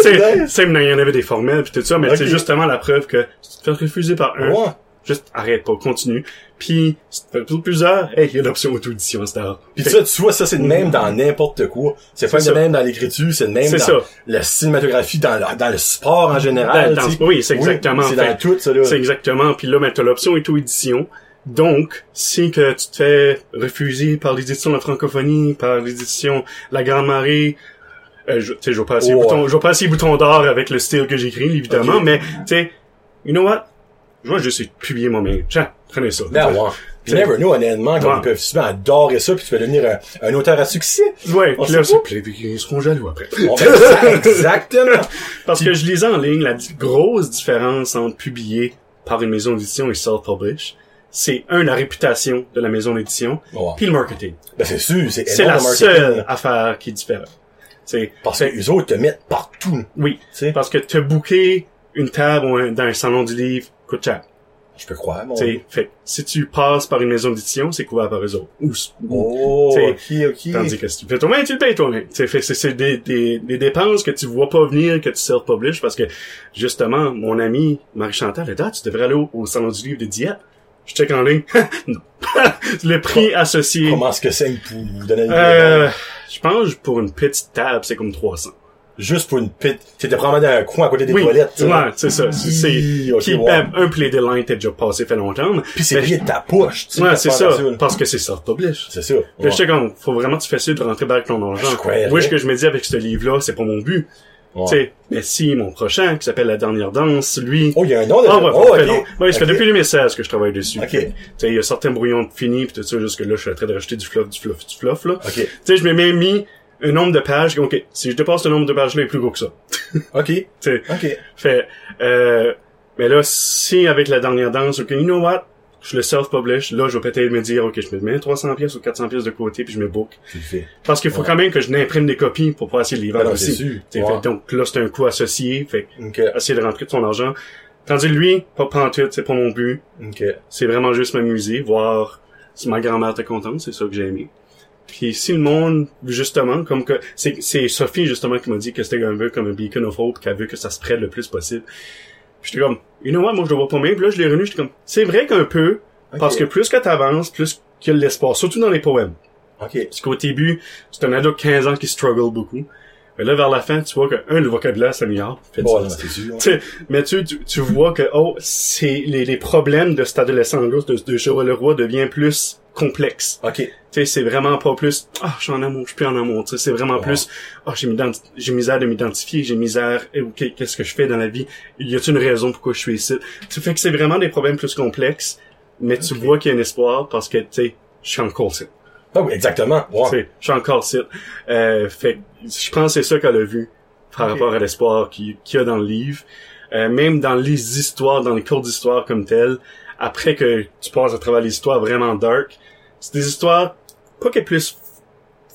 T'sais, Nice. t'sais, il y en avait des formels puis tout ça, mais c'est justement la preuve que si tu te fais refuser par un, Ouais. Juste arrête pas, continue. Puis, si tu fais tout plusieurs, hey, il y a l'option auto-édition, c'est Puis ça, tu vois, ça, c'est le même dans n'importe quoi. C'est pas le même dans l'écriture, c'est le même dans ça. la cinématographie, dans le, dans le sport en général. Dans- dans- oui, c'est exactement. C'est dans tout, ça, là. C'est exactement. Puis là, ben, t'as l'option auto-édition. Donc, si que tu te fais refuser par l'édition de la francophonie, par l'édition La Grande Marée, euh, je, tu sais, je vais pas essayer Ouais. bouton, je vais pas essayer bouton d'or avec le style que j'écris, évidemment, mais, tu sais, you know what? Je vais juste publier moi-même. Tiens, prenez ça. Ben, ouais. You never know, honnêtement, comme Ouais. ils peuvent souvent adorer ça, puis tu vas devenir un, un auteur à succès. Ouais, On puis là, c'est- puis ils seront jaloux après. Ça, exactement. Parce que je lisais en ligne la grosse différence entre publier par une maison d'édition et self-publish. C'est, un, la réputation de la maison d'édition, Ouais. puis le marketing. Ben, c'est sûr, c'est C'est la seule affaire qui est différente. C'est Parce que les autres te mettent partout, oui, tu sais? parce que te booker une table ou un- dans un salon du livre coûte cher. Je peux croire, mon T'sais, Fait si tu passes par une maison d'édition, c'est couvert par eux autres. Ou, Oh, T'sais, ok, ok. Tandis que si tu fais toi-même, tu le payes toi-même. Fait c'est c'est des, des, des dépenses que tu vois pas venir, que tu self-publish, parce que, justement, mon ami Marie-Chantal a dit, ah, tu devrais aller au, au salon du livre de Dieppe. Je check en ligne. non. le prix associé. Comment est-ce que c'est pour vous donner une Euh, je pense pour une petite table, c'est comme 300. Juste pour une pite. T'étais probablement dans un coin à côté des Oui, toilettes. tu sais. ouais, c'est ça. C'est, c'est- Hi, ok, qui, ouais. ben, un play line t'es déjà passé fait longtemps. Puis c'est payé de ta poche, tu sais. Ouais, c'est ça. Parce que c'est self-publish. C'est ça. Ouais. j'étais comme, faut vraiment que tu fasses ça de rentrer avec ton argent. Oui, ce que je me dis avec ce livre-là, c'est pas mon but. Ouais. Tu sais, mais si mon prochain, qui s'appelle La Dernière Danse, lui... Oh, il y a un nom de... Ah ouais, oh, ça fait ok. long. Ouais, ça fait Ok. depuis 2016 que je travaille dessus. Ok. Tu sais, il y a certains brouillons finis pis tout ça, jusque là, je suis en train de rajouter du fluff, du fluff, du fluff, là. Ok. Tu sais, je m'ai même mis un nombre de pages, ok, si je dépasse ce nombre de pages-là, il est plus gros que ça. Ok. Tu sais, Ok. fait, euh, mais là, si avec la dernière danse, ok, you know what? Je le self-publish, là, je vais peut-être me dire, ok, je me mets 300 pièces ou 400 pièces de côté puis je me book. Le. Parce qu'il faut Ouais. quand même que je n'imprime des copies pour passer le livre Ah non, c'est aussi. T'sais, Ouais. fait, donc là, c'est un coût associé, fait Ok. essayer de rentrer de son argent. Tandis que lui, pas pantoute, c'est pas mon but. Ok. C'est vraiment juste m'amuser, voir si ma grand-mère était contente, c'est ça que j'ai aimé. Puis si le monde, justement, comme que c'est c'est Sophie justement qui m'a dit que c'était un peu comme un beacon of hope, qu'elle veut que ça se prête le plus possible. J'étais comme, you know what, moi je le vois pas même. Puis là je l'ai renu, j'étais comme, c'est vrai qu'un peu, parce que plus que t'avances, plus qu'il y a de l'espoir, surtout dans les poèmes. Ok. Parce qu'au début, c'est un ado de 15 ans qui struggle beaucoup. Mais là, vers la fin, tu vois que, un, le vocabulaire s'améliore. Bon, sais, mais tu, tu, tu vois que, oh, c'est, les, les problèmes de cet adolescent-là, de, de Joël Leroy, devient plus complexe. Ok. Tu sais, c'est vraiment pas plus, ah, je suis en amour, je suis plus en amour. Tu sais, c'est vraiment plus, ah, j'ai m'identi- j'ai misère de m'identifier, j'ai misère, eh, ok, qu'est-ce que je fais dans la vie? Y a-t-il une raison pourquoi je suis ici? Tu fait que c'est vraiment des problèmes plus complexes, mais tu vois qu'il y a un espoir parce que, tu sais, je suis encore ici. Ah oui, exactement. Tu Ouais. sais, je suis encore ici. Euh, fait que je pense que c'est ça qu'elle a vu par rapport à l'espoir qu'il qu'il y a dans le livre. Euh, même dans les histoires, dans les cours d'histoire comme telles, après que tu passes à travers les histoires vraiment dark, c'est des histoires pas qu'elles plus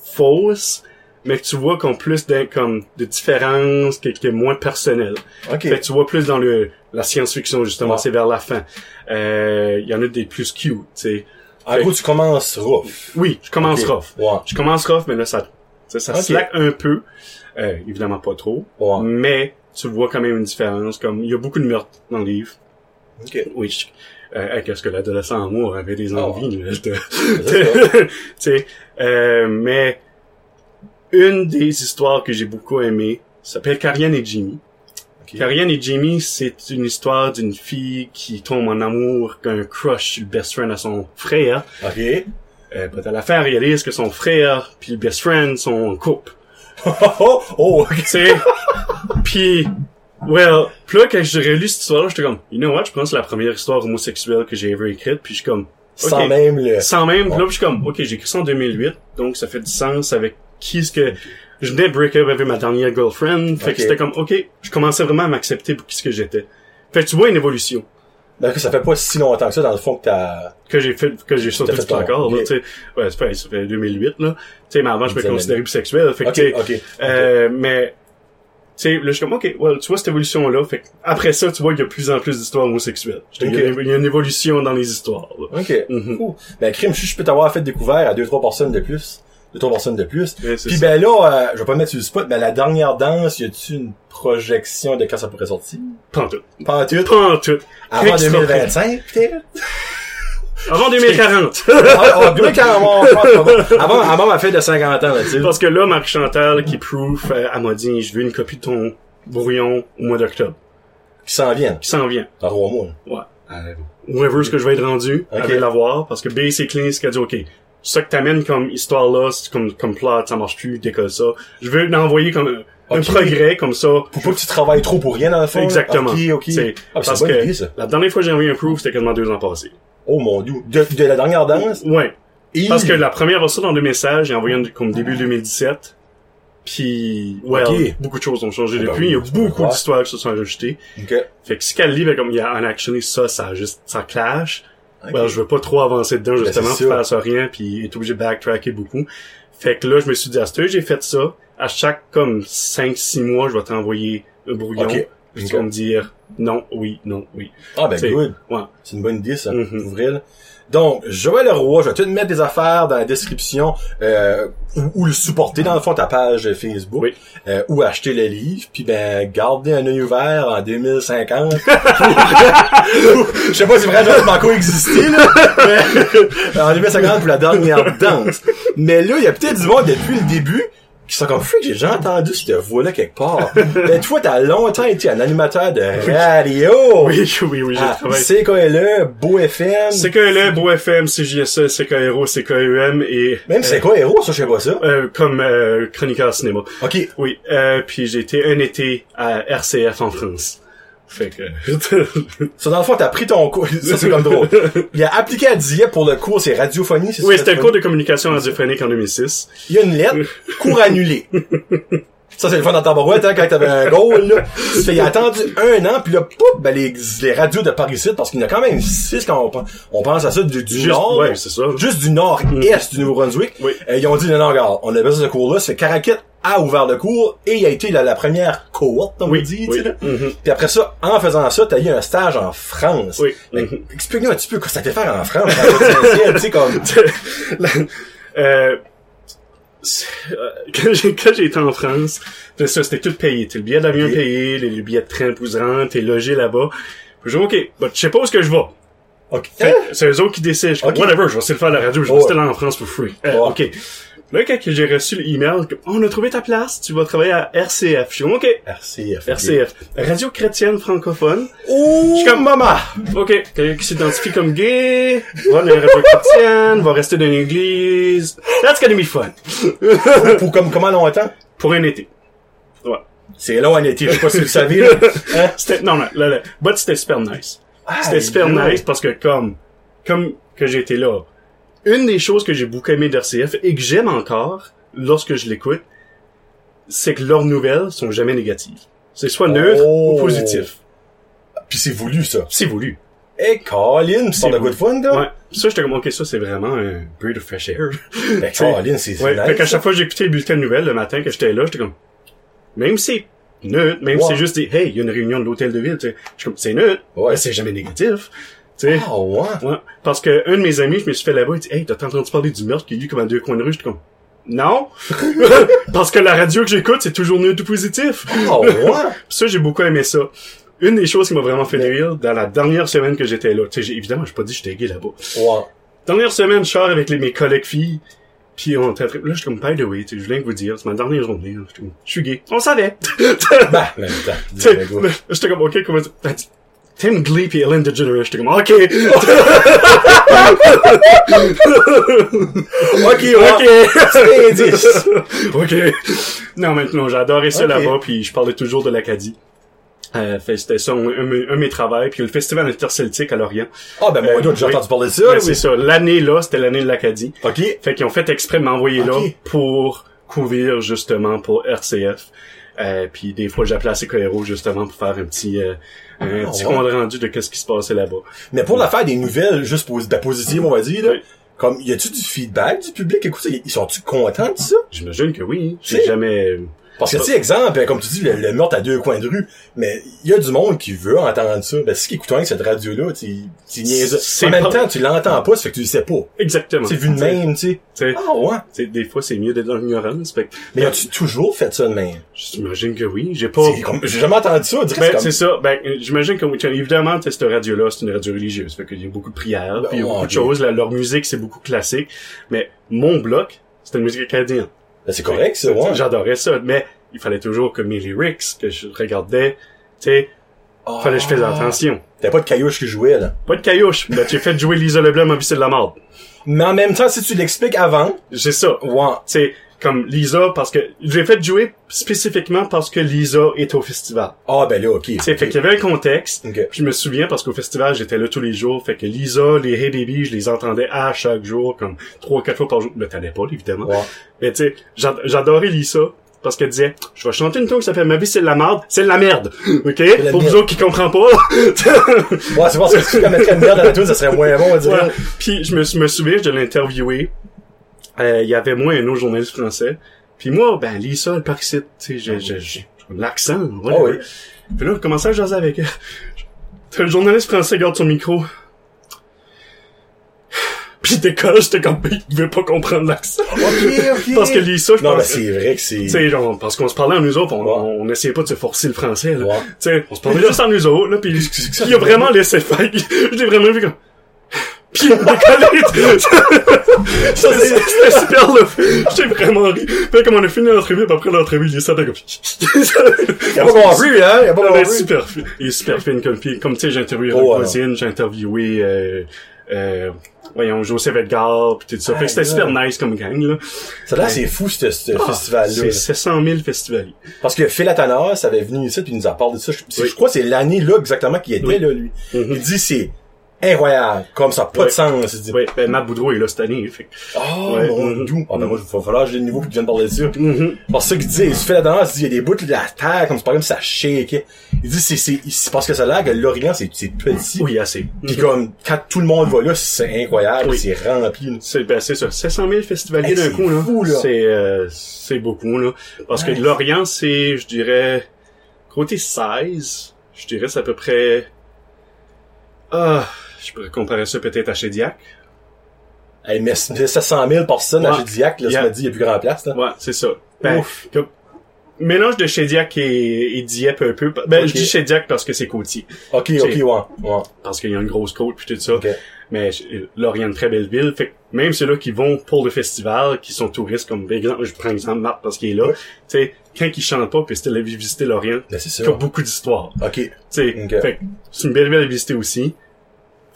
fausses, mais que tu vois qu'on plus d'un comme de différences, qui qui est moins personnel. Ok. Fait que tu vois plus dans le la science-fiction justement, Ouais. c'est vers la fin. Euh, Il y en a des plus cute, tu sais. En gros, tu commences rough. Oui, je commence rough. Ouais. Je commence rough, mais là, ça, ça Ok. slack un peu. Euh, évidemment pas trop. Ouais. Mais tu vois quand même une différence. Comme il y a beaucoup de meurtres dans le livre. Ok. Oui. Euh, qu'est-ce que l'adolescent en moi avait des envies. de- tu sais, euh, mais une des histoires que j'ai beaucoup aimé s'appelle Karian et Jimmy. Ok. Karian et Jimmy, c'est une histoire d'une fille qui tombe en amour, qu'un crush le best friend à son frère. Ok. Euh, à la fin, elle réalise que son frère puis le best friend sont en couple. oh, oh, oh, ok. Tu sais? puis, well, puis là, quand j'ai relu cette histoire-là, j'étais comme, you know what, je pense que c'est la première histoire homosexuelle que j'ai ever écrite, puis je suis comme, Sans même le... Sans même, puis là, je suis comme, ok, j'ai écrit ça en 2008, donc ça fait du sens avec qui est-ce que... Je venais de break up avec ma dernière girlfriend, fait que c'était comme, ok, je commençais vraiment à m'accepter pour qui ce que j'étais. Fait que tu vois une évolution Ben, que ça fait pas si longtemps que ça, dans le fond, que t'as... que j'ai fait, que j'ai sauté du placard, là, tu sais. Ouais, ça fait, ça fait 2008, là. Tu sais, mais avant, je me considérais bisexuel, fait que, Ok, tu sais, ok. Euh, mais, sais, je suis comme, OK, well, tu vois cette évolution-là, fait que après ça, tu vois qu'il y a de plus en plus d'histoires homosexuelles. Il, y y a une évolution dans les histoires, là. Ok. Mhm. Cool. Ben, crime, je je peux t'avoir fait découvert à deux, trois personnes de plus. deux, trois personnes de plus. C'est Puis ben là, euh, je vais pas mettre sur le spot, mais la dernière danse, y a-tu une projection de quand ça pourrait sortir? Pas en tout. Pas en tout. Pas en tout. Avant Extra- 2025, peut-être? Avant 2040. Ah, ah, 2040, je pense pas. avant, avant ma fête de 50 ans, là, tu sais. Parce que là, Marie-Chantal, qui proof, euh, elle m'a dit, je veux une copie de ton brouillon au mois d'octobre. Qui s'en viennent. Qui s'en vient. Dans trois mois. Ouais. Euh, Whoever ce que je vais être rendu, Ok. elle va l'avoir. Parce que basically, ce qu'elle dit, OK, ça que t'amènes comme histoire là, c'est comme, comme plot, ça marche plus, décolle ça. Je veux l'envoyer comme un, un progrès, comme ça. Faut pas que tu travailles trop pour rien, dans le fond. Exactement. Ok, ok. C'est- Ah, c'est parce bonne que idée, ça. la dernière fois que j'ai envoyé un proof, c'était quasiment deux ans passés. Oh mon dieu. De, de la dernière danse? Ouais. Et- Parce que la première version dans deux messages, j'ai envoyé une- comme début 2017. Puis, well, Ok. beaucoup de choses ont changé Ah ben depuis. Il y a beaucoup d'histoires qui se sont rajoutées. Ok. Fait que si qu'elle lit, ben, comme il y a un actionné, ça, ça juste, ça clash. Ok. Well, je veux pas trop avancer dedans, Ben, justement, c'est pour faire ça rien, puis être obligé de backtracker beaucoup. Fait que là, je me suis dit, à ce j'ai fait ça. À chaque, comme, 5-6 mois, je vais t'envoyer un brouillon. Tu vas me dire, non, oui, non, oui. Ah ben C'est- good. Ouais. C'est une bonne idée, ça. Là. Donc, Joël Leroy, je vais tout mettre des affaires dans la description, euh, ou, ou le supporter dans le fond ta page Facebook, Oui. euh, ou acheter le livre, puis ben garder un œil ouvert en 2050. Je sais pas si vraiment Marco existait là, mais en 2050 pour la dernière danse. Mais là, il y a peut-être du monde depuis le début qui sont comme freak, j'ai déjà entendu cette voix-là quelque part. Ben toi, t'as longtemps été un animateur de radio. Oui, oui, oui, j'ai Ah, travaillé. CKLE, Beau FM. CKLE, Beau FM, CJSE, CKRO, CKEM et... Même c'est quoi héros, ça, je sais pas ça. euh, comme euh, chroniqueur cinéma. Ok. Oui, euh, puis j'ai été un été à RCF en France. Fait que... Ça, dans le fond, t'as pris ton cours. Ça, c'est comme drôle. Il a appliqué à Dieppe pour le cours, c'est radiophonie, c'est ça? oui, c'était le cours de communication radiophonique en 2006. Il y a une lettre, cours annulé. Ça, c'est le fun dans ta barouette, hein, quand t'avais un goal, là. Tu fais, il a attendu un an, puis là, pouf, ben, les, les radios de Paris parce qu'il y en a quand même six quand on, on pense à ça, du, du Juste, nord. ouais, c'est ça. juste du nord-est du Nouveau-Brunswick. Oui. Euh, ils ont dit, non, non, regarde, on a besoin de ce cours-là. C'est Caracat a ouvert le cours et il a été la, la première cohorte, on Oui, dit, oui. Mhm. Puis après ça, en faisant ça, t'as eu un stage en France. Oui. Fait Mhm. Explique-nous un petit peu quoi ça fait faire en France, tu sais, comme... euh, quand j'ai quand j'ai été en France, c'est ça, c'était tout payé. T'as le billet d'avion payé, les, billets de train pour se rendre, t'es logé là-bas. Puis j'ai dit, OK, bah, je sais pas où est-ce que je vais. Ok. Fait c'est eux autres qui décident. Je dis, Ok. Whatever, je vais essayer de faire la radio, je vais rester là en France pour free. Euh. OK. Là, quand j'ai reçu l'email, Oh, on a trouvé ta place, tu vas travailler à RCF. Je suis OK, RCF. RCF. Radio chrétienne francophone. Oh, Je suis comme- maman! OK, quelqu'un qui s'identifie comme gay, va dans la radio chrétienne, va rester dans l'église. That's gonna be fun. Pour comme, comment longtemps? Pour un été. C'est long en été, je sais pas si vous le savez, là. Hein? C'était, non, non, là, là. But c'était super nice. Ah, C'était super nice parce que comme, comme que j'étais là, une des choses que j'ai beaucoup aimé d'RCF et que j'aime encore lorsque je l'écoute, c'est que leurs nouvelles sont jamais négatives. C'est soit neutre Oh. ou positif. Puis c'est voulu, ça. C'est voulu. Eh, Colin, c'est de good fun, là? Ouais. Ça, j'étais comme, ok, ça, c'est vraiment un breath of fresh air. Ben, Colin, c'est Ouais. Fait nice. qu'à chaque fois que j'écoutais le bulletin de nouvelles le matin que j'étais là, j'étais comme, même si c'est neutre, même si c'est juste dit, hey, il y a une réunion de l'hôtel de ville, tu sais, je suis comme, c'est neutre, Ouais. c'est jamais négatif. Tu sais. Ah, ouais. Ouais. Parce que un de mes amis, je me suis fait là-bas, il dit, hey, t'as entendu parler du meurtre qui a eu comme à deux coins de rue? J'étais comme, non. Parce que la radio que j'écoute, c'est toujours neutre ou positif. Ah, ouais. Ça, j'ai beaucoup aimé ça. Une des choses qui m'a vraiment fait rire, dans la dernière semaine que j'étais là, tu sais, j'ai- évidemment, j'ai pas dit que j'étais gay là-bas. Ouais. Dernière semaine, je sors avec les, mes collègues filles, puis on était là, je suis comme, by the way, je viens de vous dire, c'est ma dernière journée, je suis gay. On savait. Bah. Tu sais, J'étais comme, ok, comment tu- Tim Glee pis Ellen DeGeneres, j'étais comme, ok. Ok, ok. Non, maintenant, j'ai adoré ça là-bas, puis je parlais toujours de l'Acadie. Euh, fait, c'était ça, un, un, un de mes travails, puis le festival interceltique à Lorient. Ah, ben, mon Euh, j'ai oui. entendu parler de ça, là, c'est ça. L'année là, c'était l'année de l'Acadie. Ok. Fait qu'ils ont fait exprès de m'envoyer là pour couvrir justement pour RCF. Euh, puis des fois j'appelais à CKRO justement pour faire un petit euh, un petit ouais. compte rendu de qu'est-ce qui se passait là-bas. Mais pour l'affaire des nouvelles, juste posi- ben, positives, on va dire, là. Oui. Comme, y a-tu du feedback du public? Écoute, ils sont-tu contents de ça? J'imagine que oui. J'ai jamais Parce que, tu sais, exemple, comme tu dis, le, le meurtre à deux coins de rue, mais il y a du monde qui veut entendre ça. Ben, si qui écoute rien que cette radio-là, tu tu niaises. En même pas- temps, tu l'entends pas, ça fait que tu le sais pas. Exactement. C'est vu de même, tu sais. Ah ouais. tu sais, des fois, c'est mieux d'être dans l'ignorance. Fait Mais as-tu toujours fait ça de même? j'imagine que oui. J'ai pas... Comme- J'ai jamais entendu ça. Ben, c'est ça. Ben, j'imagine que, oui, évidemment, cette radio-là, c'est une radio religieuse. Fait qu'il y a beaucoup de prières, Ben, puis il y a ouais, beaucoup de choses. La- leur musique, c'est beaucoup classique. Mais mon bloc, c'était une musique acadienne. Ben, c'est correct, ça, ouais. J'adorais ça. Mais il fallait toujours que mes lyrics, que je regardais, tu sais, Ah. fallait que je fasse attention. T'as pas de caillouche qui jouait, là. Pas de caillouche. Ben, j'ai fait jouer Lisa Leblanc, ma vie, c'est de la merde. Mais en même temps, si tu l'expliques avant, C'est ça. ouais. C'est comme Lisa, parce que j'ai fait jouer spécifiquement parce que Lisa est au festival. Ah, ben là, ok. Sais, fait qu'il y avait un contexte. Ok. Puis je me souviens parce qu'au festival, j'étais là tous les jours. Fait que Lisa, les Hey Baby, je les entendais à chaque jour, comme trois ou quatre fois par jour. Le t'allais pas, évidemment. Mais tu sais, j'ad- j'adorais Lisa. Parce qu'elle disait, je vais chanter une tune qui s'appelle Ma vie c'est de la merde, c'est de la merde. OK? la Pour vous merde. autres qui comprennent pas. Ouais, c'est parce que si tu mettrais une merde dans la tune, ça serait moins bon, on dirait. Ouais. Puis je me, je me souviens, je l'ai interviewé. Euh, Il y avait moi et un autre journaliste français. Puis moi, ben Lisa, elle part ici, tu sais, j'ai l'accent. voilà. Ah oui. Puis là, je commençais à jaser avec elle. Le journaliste français garde son micro. Puis décolle, j'étais comme, il pouvait pas comprendre l'accent. Parce que Lisa, je Non, ben pense... c'est vrai que c'est... tu sais, genre, parce qu'on se parlait en nous autres, on, Ouais. on essayait pas de se forcer le français, là. Ouais. Tu sais, on se parlait juste en nous autres, là, pis il a vraiment laissé faire. Je l'ai vraiment vu comme... Pis il a décollé. Ça, c'est- C'était super, là. J'ai vraiment ri. Puis comme on a fini l'entrevue, puis après l'entrevue, il est sorti comme... Il a pas compris, hein? Il a pas compris. super. Il est super fin comme puis Comme tu sais, j'ai interviewé Oh. Voisine, j'ai interviewé euh, euh, voyons, Joseph Edgar, pis tout ça. fait que c'était Ah, super nice comme gang, là. Ça là, c'est fou, ce, ce festival-là. C'est 700 000 festivaliers. Parce que Phil Atanas avait venu ici puis il nous a parlé de ça. Je, Oui. je crois que c'est l'année là exactement qu'il était Oui. là, lui. Mhm. Il dit c'est incroyable, comme ça, pas de sens. Il dit, Oui, ben Matt Boudreau est là cette année, fait que- oh Ouais. mon Mhm. doux. Ah ben moi, il va falloir que j'ai le niveau qu'il vienne parler de ça. Mhm. Parce que ça qu'il dit, il fait la tendance, il dit, il y a des bouts de la terre, comme c'est pas comme ça shake. Il dit, c'est, c'est, c'est parce que ça a l'air que l'Orient, c'est, c'est petit. Oui, assez. Pis comme, quand tout le monde va là, c'est incroyable, Oui. c'est rempli. là. C'est ben, c'est ça, 700 000 festivaliers Hey, d'un coup, là. fou, là. C'est euh, c'est beaucoup, là. Parce Ouais. que l'Orient, c'est, je dirais, côté 16, je dirais, c'est à peu près... Ah, je pourrais comparer ça peut-être à Chédiac. Hey, mais 700 000 personnes à. Gédiac, là, Yeah. ça me dit, il y a plus grand place, là. Ouais, c'est ça. Ben, Ouf. comme- mélange de Chédiac et, et Dieppe un peu. Ben, je dis Chédiac parce que c'est côtier. Ok, ok, ouais, ouais. Parce qu'il y a une grosse côte puis tout ça. Ok. Mais Lorient, une très belle ville. Fait que même ceux-là qui vont pour le festival, qui sont touristes, comme par exemple, je prends exemple Marc parce qu'il est là. Ouais. Tu sais, quand ils chantent pas, puis c'était la visiter Lorient, Ben, c'est ça. il y a beaucoup d'histoires. Ok. Tu sais, fait c'est une belle ville à visiter aussi.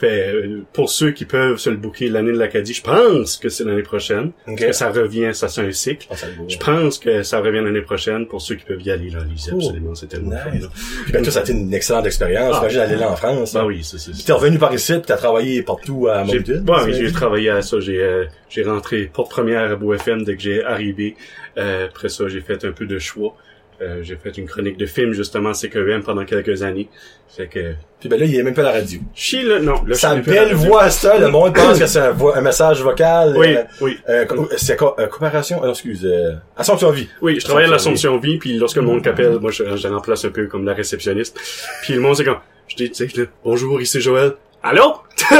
Fait, euh, pour ceux qui peuvent se le booker l'année de l'Acadie, je pense que c'est l'année prochaine. Ok. Parce que ça revient, ça c'est un cycle. Ah. Je pense que ça revient l'année prochaine pour ceux qui peuvent y aller là, Lisa, Oh. absolument, c'est tellement fun, Nice. là. Puis ben, toi, ça a été une excellente expérience. Ah. Imagine aller là en France. Bah oui, c'est c'est- Puis t'es revenu par ici, puis t'as travaillé partout à Moncton. ouais, oui, j'ai travaillé à ça. J'ai euh, j'ai rentré porte première à BoFM dès que j'ai arrivé. Euh, après ça, j'ai fait un peu de choix. Euh, j'ai fait une chronique de film justement à CQM pendant quelques années. Fait que Puis ben là, il est même pas à la radio. suis là, non, là, Sa belle voix, ça, le monde pense que c'est un, message vocal. Oui, euh, oui, euh, co- c'est co- euh, coopération, euh, non, excuse, euh, Assomption Vie. oui. Je travaille à Assomption l'Assomption Vie, puis lorsque le monde m'appelle, moi, je, je remplace un peu comme la réceptionniste. Puis le monde c'est comme, je dis, tu sais, bonjour, ici Joël. Allô?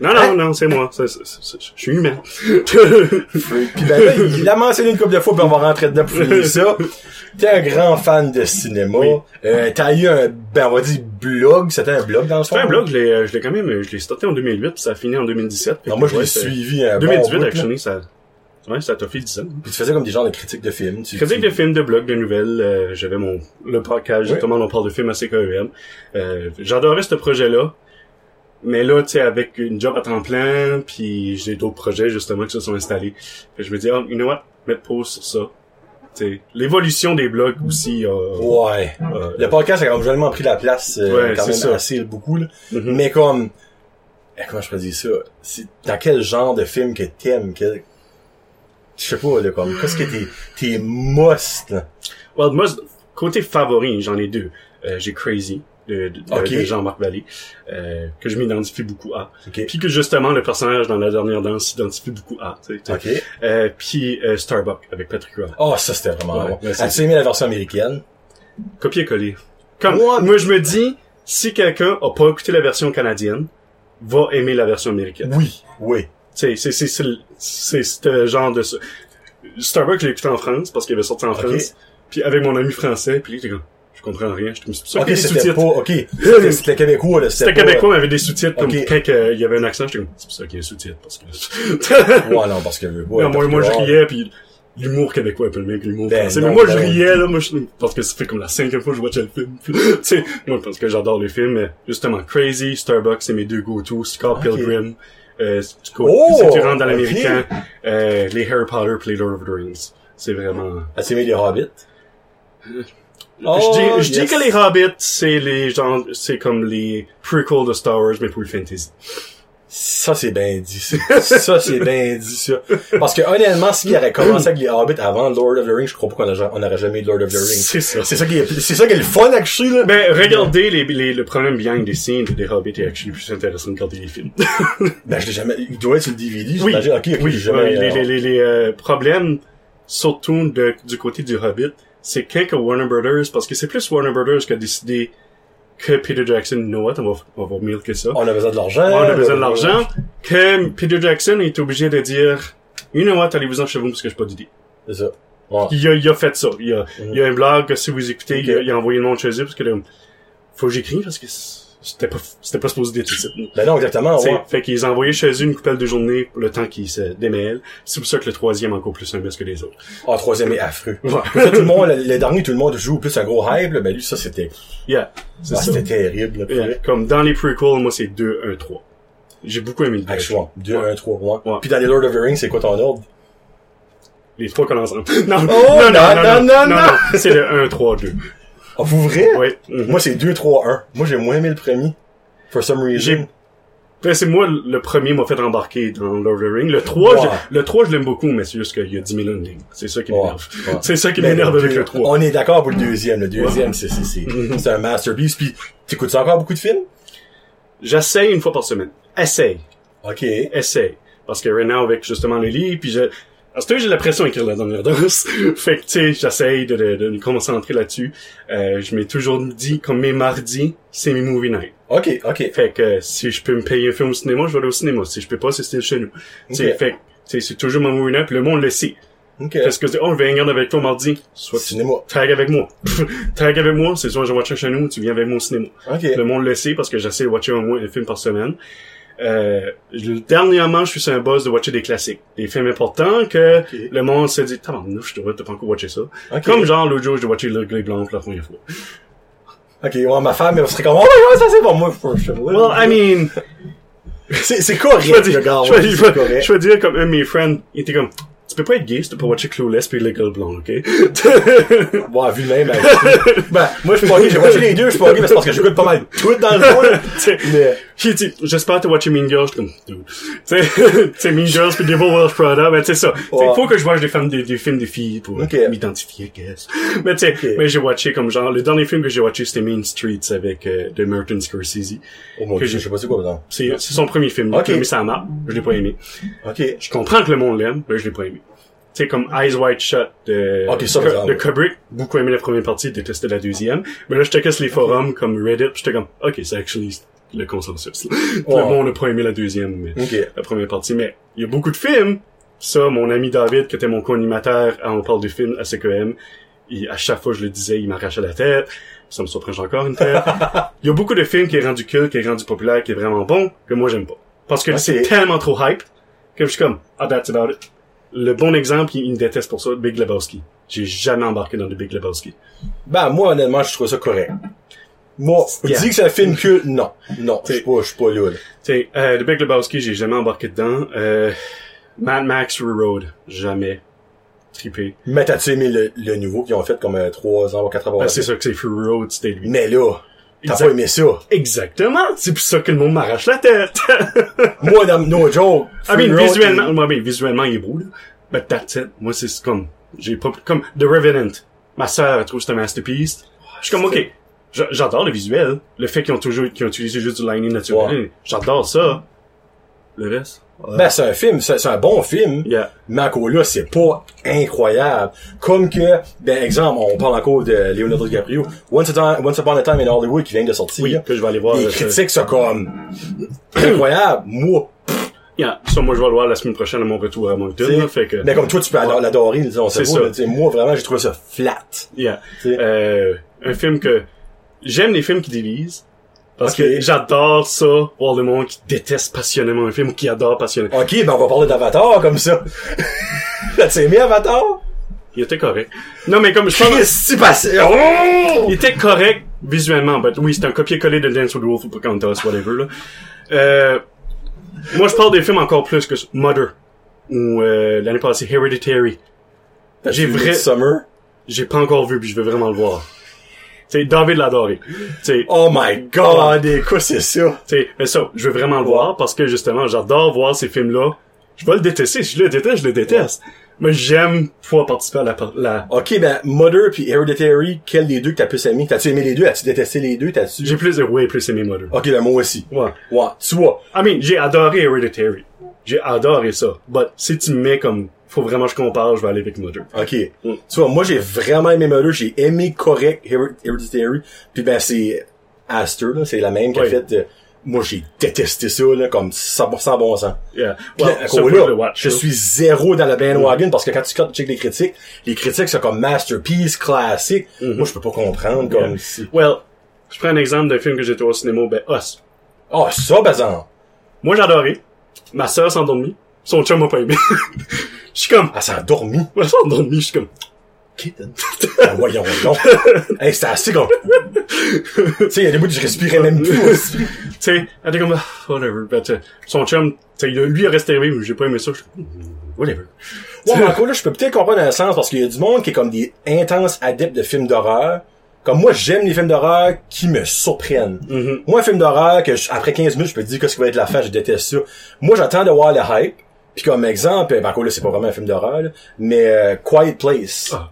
non, non, Hein? non, c'est moi. C'est- c'est- c'est- Je suis humain. Puis ben là, il l'a mentionné une couple de fois, puis on va rentrer dedans pour finir ça. T'es un grand fan de cinéma. Oui. Euh, t'as eu un, ben on va dire blog, c'était un blog dans le fond. Un blog, je l'ai, euh, je l'ai quand même, je l'ai starté en 2008, puis ça a fini en 2017. Fait Non, moi, je l'ai suivi un bon 2018, bout, là. actually, ça, ouais, ça t'a fait 10 ans. Puis tu faisais comme des genres de critiques de films. Tu, Critique tu- de films, de blogs, de nouvelles, euh, j'avais mon, le podcast, justement, on parle de films à CKEM. Euh, j'adorais ce projet-là. Mais là, tu sais, avec une job à temps plein, puis j'ai d'autres projets, justement, qui se sont installés. Fait que je me dis, oh, you know what? Mettre pause sur ça. Tu sais, l'évolution des blogs aussi, euh, Ouais. euh, Le podcast a quand même vraiment pris la place, euh, Ouais, quand même ça. assez beaucoup, là. mhm. Mais comme, eh, comment je pourrais dire ça? C'est, dans quel genre de film que t'aimes? Quel... Je sais pas, là, comme, qu'est-ce que t'es, t'es must, là? Well, moi, côté favori, j'en ai deux. Euh, j'ai Crazy. De, de, de Jean-Marc Vallée, euh, que je m'identifie beaucoup à. Ok. Puis que justement, le personnage dans la dernière danse s'identifie beaucoup à. tu sais, tu sais. Ok. Euh, puis euh, Starbuck avec Patrick Roy. Oh, ça, c'était vraiment Ouais, bon. As-tu aimé la version américaine? Copier-coller. Comme, Moi- moi, je me dis, si quelqu'un a pas écouté la version canadienne, va aimer la version américaine. Oui. Oui. C'est, c'est, c'est, c'est, le- ce genre de... ça. Starbuck, je l'ai écouté en France, parce qu'il avait sorti en. France. Puis avec mon ami français, puis il était comme, je comprends rien, je suis comme, c'est pour ça Ok, qu'il y a des c'était sous-titres. pas, ok. C'était québécois, là. C'était québécois, mais il y avait des sous-titres, comme quand il y avait un accent, j'étais comme, c'est pour ça qu'il y a des sous-titres, parce que... Ouais, non, parce que, ouais, moi, moi, je riais, puis l'humour québécois est un peu le même que l'humour Ben, français. mais moi, je ben, riais, là, moi, je, parce que ça fait comme la cinquième fois que je watchais le film. Tu sais, moi, parce que j'adore les films, mais justement, Crazy, Starbucks, c'est mes deux go-to, Scott. Pilgrim, euh, si tu, Oh! rentres dans l'américain, euh, les Harry Potter les Lord of the Rings. C'est vraiment... As-tu aimé les Hobbits? Je dis, je dis que les Hobbits, c'est les gens, c'est comme les prequels de Star Wars, mais pour le fantasy. Ça, c'est bien dit, ça. ça, c'est bien dit, ça. Parce que, honnêtement, s'il aurait commencé avec les Hobbits avant Lord of the Rings, je crois pas qu'on aurait jamais eu Lord of the Rings. C'est ça. C'est ça qui est, c'est ça qui est le fun, actually, là. Ben, regardez les, les, le problème behind the scenes des Hobbits est actually plus intéressant que regarder les films. Ben, je l'ai jamais, il doit être sur le DVD, Oui, j'imagine. Ok, ok, oui, jamais, les, euh, les, les, les, euh, problèmes, surtout de, du côté du Hobbit, c'est quand que Warner Brothers, parce que c'est plus Warner Brothers qui a décidé que Peter Jackson, you know what, on va, on va milker ça. on a besoin de l'argent. on a besoin de l'argent, que Peter Jackson est obligé de dire, you know what, allez-vous-en chez vous parce que j'ai pas d'idée. C'est ça. Ouais. Il a, il a fait ça. Il a, Mhm. il y a un blog que si vous écoutez, il, a, il a envoyé le monde chez eux parce que là, faut que j'écrive parce que c'était pas, c'était pas supposé d'être ici. Ben non, exactement, ouais. Fait qu'ils ont envoyé chez eux une coupelle de journée pour le temps qu'ils se démêlent. C'est pour ça que le troisième est encore plus un que les autres. Ah, troisième est affreux. Ouais. Ça, tout le monde, le, dernier, tout le monde joue plus un gros hype, là. Ben lui, ça, c'était, Yeah, ah, c'était terrible, là. Yeah. Comme dans les prequels, moi c'est 2, 1, 3. J'ai beaucoup aimé le deux. Actuellement. 2, Ouais. 1, 3, ouais. Puis dans les Lord of the Rings, c'est quoi ton ordre? Les trois collent ensemble. Non, Oh, non, non, non, non, non, non, non, non, C'est le 1, 3, 2. Ah, vous vrai? Ouais. mhm. Moi, c'est 2, 3, 1. Moi, j'ai moins aimé le premier. For some reason. Ben, c'est moi, le premier m'a fait embarquer dans Lord of the Rings. Le 3, Ouais. je, le 3, je l'aime beaucoup, mais c'est juste qu'il y a 10 000 lignes. C'est ça qui m'énerve. C'est ça qui Ben, m'énerve avec le 3. On est d'accord pour le deuxième. Le deuxième, c'est, c'est, c'est, Mhm. c'est un masterpiece. Puis, t'écoutes encore beaucoup de films? J'essaye une fois par semaine. Essaye. Ok. essaye. Parce que right now, avec justement le lit, puis je... À ce temps, j'ai la pression à écrire la dernière danse. fait que, tu sais, j'essaye de, de, de me concentrer là-dessus. Euh, je m'ai toujours dit, comme mes mardis, c'est mes movie night. Ok, ok. Fait que, euh, si je peux me payer un film au cinéma, je vais aller au cinéma. Si je peux pas, c'est chez nous. Tu sais, Ok. fait que, c'est toujours mon movie night, puis le monde le sait. Ok. Parce que, oh, je vais regarder avec toi mardi. Soit Cinéma. tag avec moi. tag avec moi, c'est soit je watch chez nous, tu viens avec moi au cinéma. Ok. Le monde le sait parce que j'essaie de watcher au moins un film par semaine. Euh, je- dernièrement, je suis sur un buzz de watcher des classiques. Des films importants que Ok. le monde se dit, tabarnouche, je devrais pas encore watcher ça. Ok. Comme genre, l'autre jour, j'ai watché Le Gris Blanc pour la première fois. Ok, ouais, ma femme, elle serait comme, oh, ouais, ça c'est pour moi, for sure. Well, I mean, c'est, c'est correct, je vais dire, je je je vais dire comme un de mes friends, il était comme, tu peux pas être gay si tu peux pas watcher Clueless puis Le Gris Blanc, ok? Bon, vu même, ben, ben, moi, je suis pas gay, j'ai watché les deux, je suis pas gay, mais c'est parce que j'écoute pas mal tout dans le sais, Mais, J'ai dit, j'espère que t'as watché Mean Girls, comme, dude. Tu sais, tu sais, Mean Girls puis Devil Wears Prada, ben, tu sais ça. Ouais. faut que je watche des, femmes, des, des films de filles pour m'identifier, guess. Mais tu sais, Ok. mais j'ai watché comme genre, le dernier film que j'ai watché, c'était Mean Streets avec, euh, de Martin Scorsese. oh mon dieu, je sais pas c'est quoi, maintenant. C'est, c'est son premier film. Ok. Mais ça m'a, je l'ai pas aimé. Ok. Je comprends que le monde l'aime, mais je l'ai pas aimé. Tu sais, comme Eyes Wide Shut de, ça, de, Kubrick, beaucoup aimé la première partie, détesté la deuxième. Mais là, je checkais sur les forums comme Reddit, pis j'étais comme, ok, c'est actually le consensus. Ouais. Le monde a pas aimé la deuxième, mais la première partie. Mais il y a beaucoup de films. Ça, mon ami David, qui était mon co-animateur à On parle du film à CQM, il, à chaque fois je le disais, il m'arrachait la tête. Ça me surprend encore une fois. il y a beaucoup de films qui est rendu culte, qui est rendu populaire, qui est vraiment bon, que moi j'aime pas. Parce que c'est tellement trop hype, que je suis comme, ah, that's about it. Le bon exemple, il, il me déteste pour ça, Big Lebowski. J'ai jamais embarqué dans le Big Lebowski. Ben, moi, honnêtement, je trouve ça correct. Moi, Yeah. dis que c'est un film que, non. Non, je suis pas, je suis pas là, là. Tu sais, euh, The Big Lebowski, j'ai jamais embarqué dedans. Euh, Mad Max Road, jamais. Trippé. Mais t'as-tu aimé le, le nouveau qu'ils ont fait comme euh, 3 ans ou 4 ans avant? c'est ça que c'est Fury Road, c'était lui. Mais là, t'as pas aimé ça? Exactement! C'est pour ça que le monde m'arrache la tête! Moi, dans, no joke. I mean, visuellement, moi, ben, visuellement, il est beau, là. But that's it. Moi, c'est comme, j'ai pas, comme The Revenant. Ma sœur, elle trouve c'est un masterpiece. Je suis comme, ok. j'a- j'adore le visuel. Le fait qu'ils ont toujours, qu'ils ont utilisé juste du lining naturel. J'adore ça. Le reste? Ben, c'est un film, c'est un bon film. Yeah. Mais encore là, c'est pas incroyable. Comme que, ben, exemple, on parle encore de Leonardo DiCaprio. Once, Upon a Time in Hollywood qui vient de sortir. Oui, que je vais aller voir. Les euh, critiques sont comme incroyables. Moi, Yeah. Ça, moi, je vais le voir la semaine prochaine à mon retour à Moncton. Là, fait que, mais comme toi, tu peux ado- l'adorer, on sait C'est pas, moi, vraiment, j'ai trouvé ça flat. yeah. Euh, un film que, j'aime les films qui divisent. Parce que j'adore ça, voir le monde qui déteste passionnément un film ou qui adore passionnément. Ok, ben, on va parler d'Avatar, comme ça. T'as aimé Avatar? Il était correct. Non, mais comme je pense, passé? Oh! il était correct visuellement. But oui, c'est un copier-coller de Dance with the Wolf ou Pocahontas, whatever, là. Euh, moi, je parle des films encore plus que Mother. Ou, euh, l'année passée, Hereditary. T'as-tu J'ai vrai- Summer? J'ai pas encore vu, puis je veux vraiment le voir. Tu sais, David l'a adoré. Tu sais, Oh my god, quoi c'est ça? tu sais, mais ça, je veux vraiment le voir parce que justement, j'adore voir ces films-là. Je vais le détester. Si je le déteste, je le déteste. Mais j'aime pouvoir participer à la, la... Ok, ben, Mother puis Hereditary, quel des deux que t'as plus aimé? T'as-tu aimé les deux? As-tu détesté les deux? T'as-tu? J'ai plus, way plus aimé Mother. Ok, ben, moi aussi. Ouais. Ouais, tu vois. I mean, j'ai adoré Hereditary. J'ai adoré ça. But si tu me mets comme, faut vraiment que je compare, je vais aller avec Mother. Ok. Mm. Tu vois, moi, j'ai vraiment aimé Mother. J'ai aimé correct Her- Hereditary. Puis ben, c'est Aster, là. C'est la même qui a Oui. fait... euh, moi, j'ai détesté ça, là, comme 100% bon sens. Yeah. Well, là, watch, je suis zéro dans la bandwagon parce que quand tu checkes les critiques, les critiques sont comme masterpiece, classique. Moi, je peux pas comprendre comme Mm-hmm. Yeah. si... Well, je prends un exemple d'un film que j'étais au cinéma, ben, Us. Oh, ça, bazar. Moi, j'ai adoré. Ma sœur s'est endormie. Son chum m'a pas aimé. Je suis comme, Elle s'est endormie. elle s'est endormie, je suis comme, Kitten. Ah, voyons donc. hey, c'était assez comme... tu sais, il y a des bouts je respirais même plus. tu sais, elle était comme, ah, whatever. Euh, son chum, tu sais, lui, il a resté rêvé, mais j'ai pas aimé ça. Comme, whatever. Ouais, mais encore là, je peux peut-être comprendre un sens parce qu'il y a du monde qui est comme des intenses adeptes de films d'horreur. Comme moi, j'aime les films d'horreur qui me surprennent. Mhm. Moi, un film d'horreur que je- après 15 minutes, je peux te dire qu'est-ce qui va être la fin, je déteste ça. Moi, j'attends de voir le hype. Puis comme exemple, ben encore là, c'est pas vraiment un film d'horreur, là, mais euh, Quiet Place. Ah.